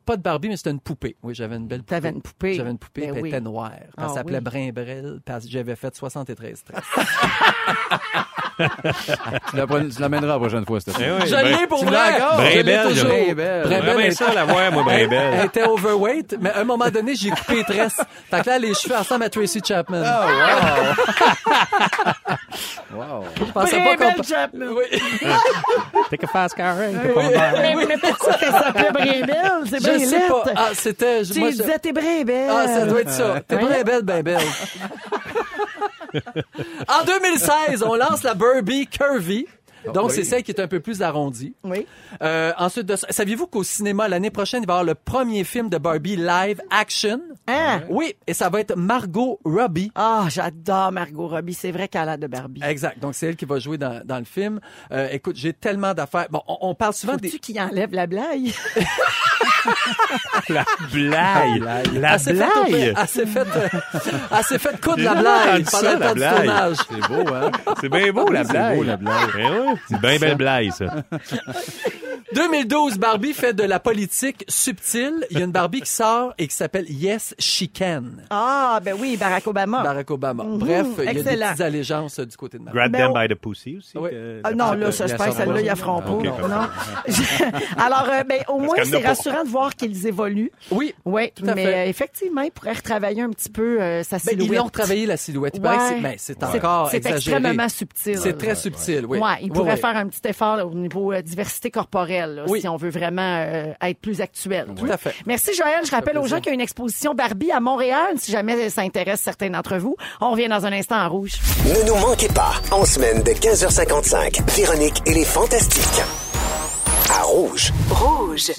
S5: pas de Barbie, mais c'était une poupée. Oui, j'avais une belle poupée.
S3: T'avais une poupée.
S5: J'avais une poupée,
S3: Ben
S5: puis elle
S3: oui.
S5: était noire. Puis
S3: Ah
S5: elle s'appelait
S3: oui.
S5: Brimbrel, parce que j'avais fait 73 traits.
S6: Tu la prends- tu l'amèneras la prochaine fois, Stéphane.
S4: Eh oui,
S5: Je
S4: ben-
S5: l'ai pour vrai!
S6: encore?
S5: Je l'ai est-
S4: ça la voir, moi,
S5: Elle, elle était overweight, mais à un moment donné, j'ai coupé les tresses. Fait que là, les cheveux ressemblent à Tracy Chapman.
S6: Wow.
S5: Je pensais pas qu'on...
S3: Chapman.
S5: Oui.
S4: Take a fast car, hein,
S5: Oui.
S3: Mais, mais pourquoi s'appelait Brimbelle? C'est bien
S5: Je sais pas.
S3: lettre.
S5: Ah, c'était... je-
S3: Tu
S5: moi,
S3: lui
S5: je-
S3: disais, t'es Brimbelle.
S5: Ah, ça doit être ça. T'es bien belle, bien belle. en 2016, on lance la Barbie Curvy. Donc,
S6: oui.
S5: c'est celle qui est un peu plus arrondie.
S3: Oui.
S5: Euh, ensuite de ça, saviez-vous qu'au cinéma, l'année prochaine, il va y avoir le premier film de Barbie live action?
S3: Hein?
S5: Oui, et ça va être Margot Robbie.
S3: Ah, j'adore Margot Robbie. C'est vrai qu'elle a de Barbie.
S5: Exact. Donc, c'est elle qui va jouer dans, dans le film. Euh, écoute, j'ai tellement d'affaires. Bon, on, on parle souvent
S3: Faut-tu
S5: des...
S3: qu'il enlève la blague?
S4: La blague. La
S5: s'est fait,
S4: blague.
S5: elle s'est fait, euh, elle s'est fait coudre la blague pendant le
S4: la
S5: temps du
S4: blague.
S5: tournage.
S6: C'est beau, hein?
S4: C'est bien beau, la
S6: c'est
S4: blague.
S6: beau, la blague.
S4: C'est bien belle blague, ça.
S5: 2012, Barbie fait de la politique subtile. Il y a une Barbie qui sort et qui s'appelle Yes, She Can.
S3: Ah, ben oui, Barack Obama.
S5: Barack Obama. Bref, il y a des petites allégeances euh, du côté de Barbie.
S4: Grab
S3: Ben,
S4: them
S3: on-
S4: by the pussy aussi.
S5: Oui.
S4: que-
S3: Ah non, là, ça,
S5: il y a
S3: que
S5: ça
S3: celle-là,
S5: dans-
S3: ils la feront
S4: Ah, ok,
S3: pas.
S4: parfait.
S3: Non? Alors, euh, ben, au moins,
S4: y a
S3: c'est rassurant de voir qu'ils évoluent.
S5: Oui,
S3: Oui,
S5: Tout à
S3: mais
S5: fait.
S3: euh, effectivement, ils pourraient retravailler un petit peu euh, sa
S5: Ben,
S3: silhouette.
S5: ils ont travaillé la silhouette. Il c'est- ben, encore
S3: C'est extrêmement subtil.
S5: C'est très subtil, oui.
S3: Ouais, ils
S5: Oui,
S3: pourraient
S5: oui.
S3: faire un petit effort au niveau euh, diversité corporelle, là,
S5: Oui.
S3: si on veut vraiment euh, être plus actuel.
S5: Tout à fait.
S3: Merci Joël. Je rappelle aux gens qu'il y a une exposition Barbie à Montréal, si jamais ça intéresse certains d'entre vous. On revient dans un instant en rouge.
S1: Ne nous manquez pas, en semaine de 15h55, Véronique et les Fantastiques. À Rouge.
S10: Rouge.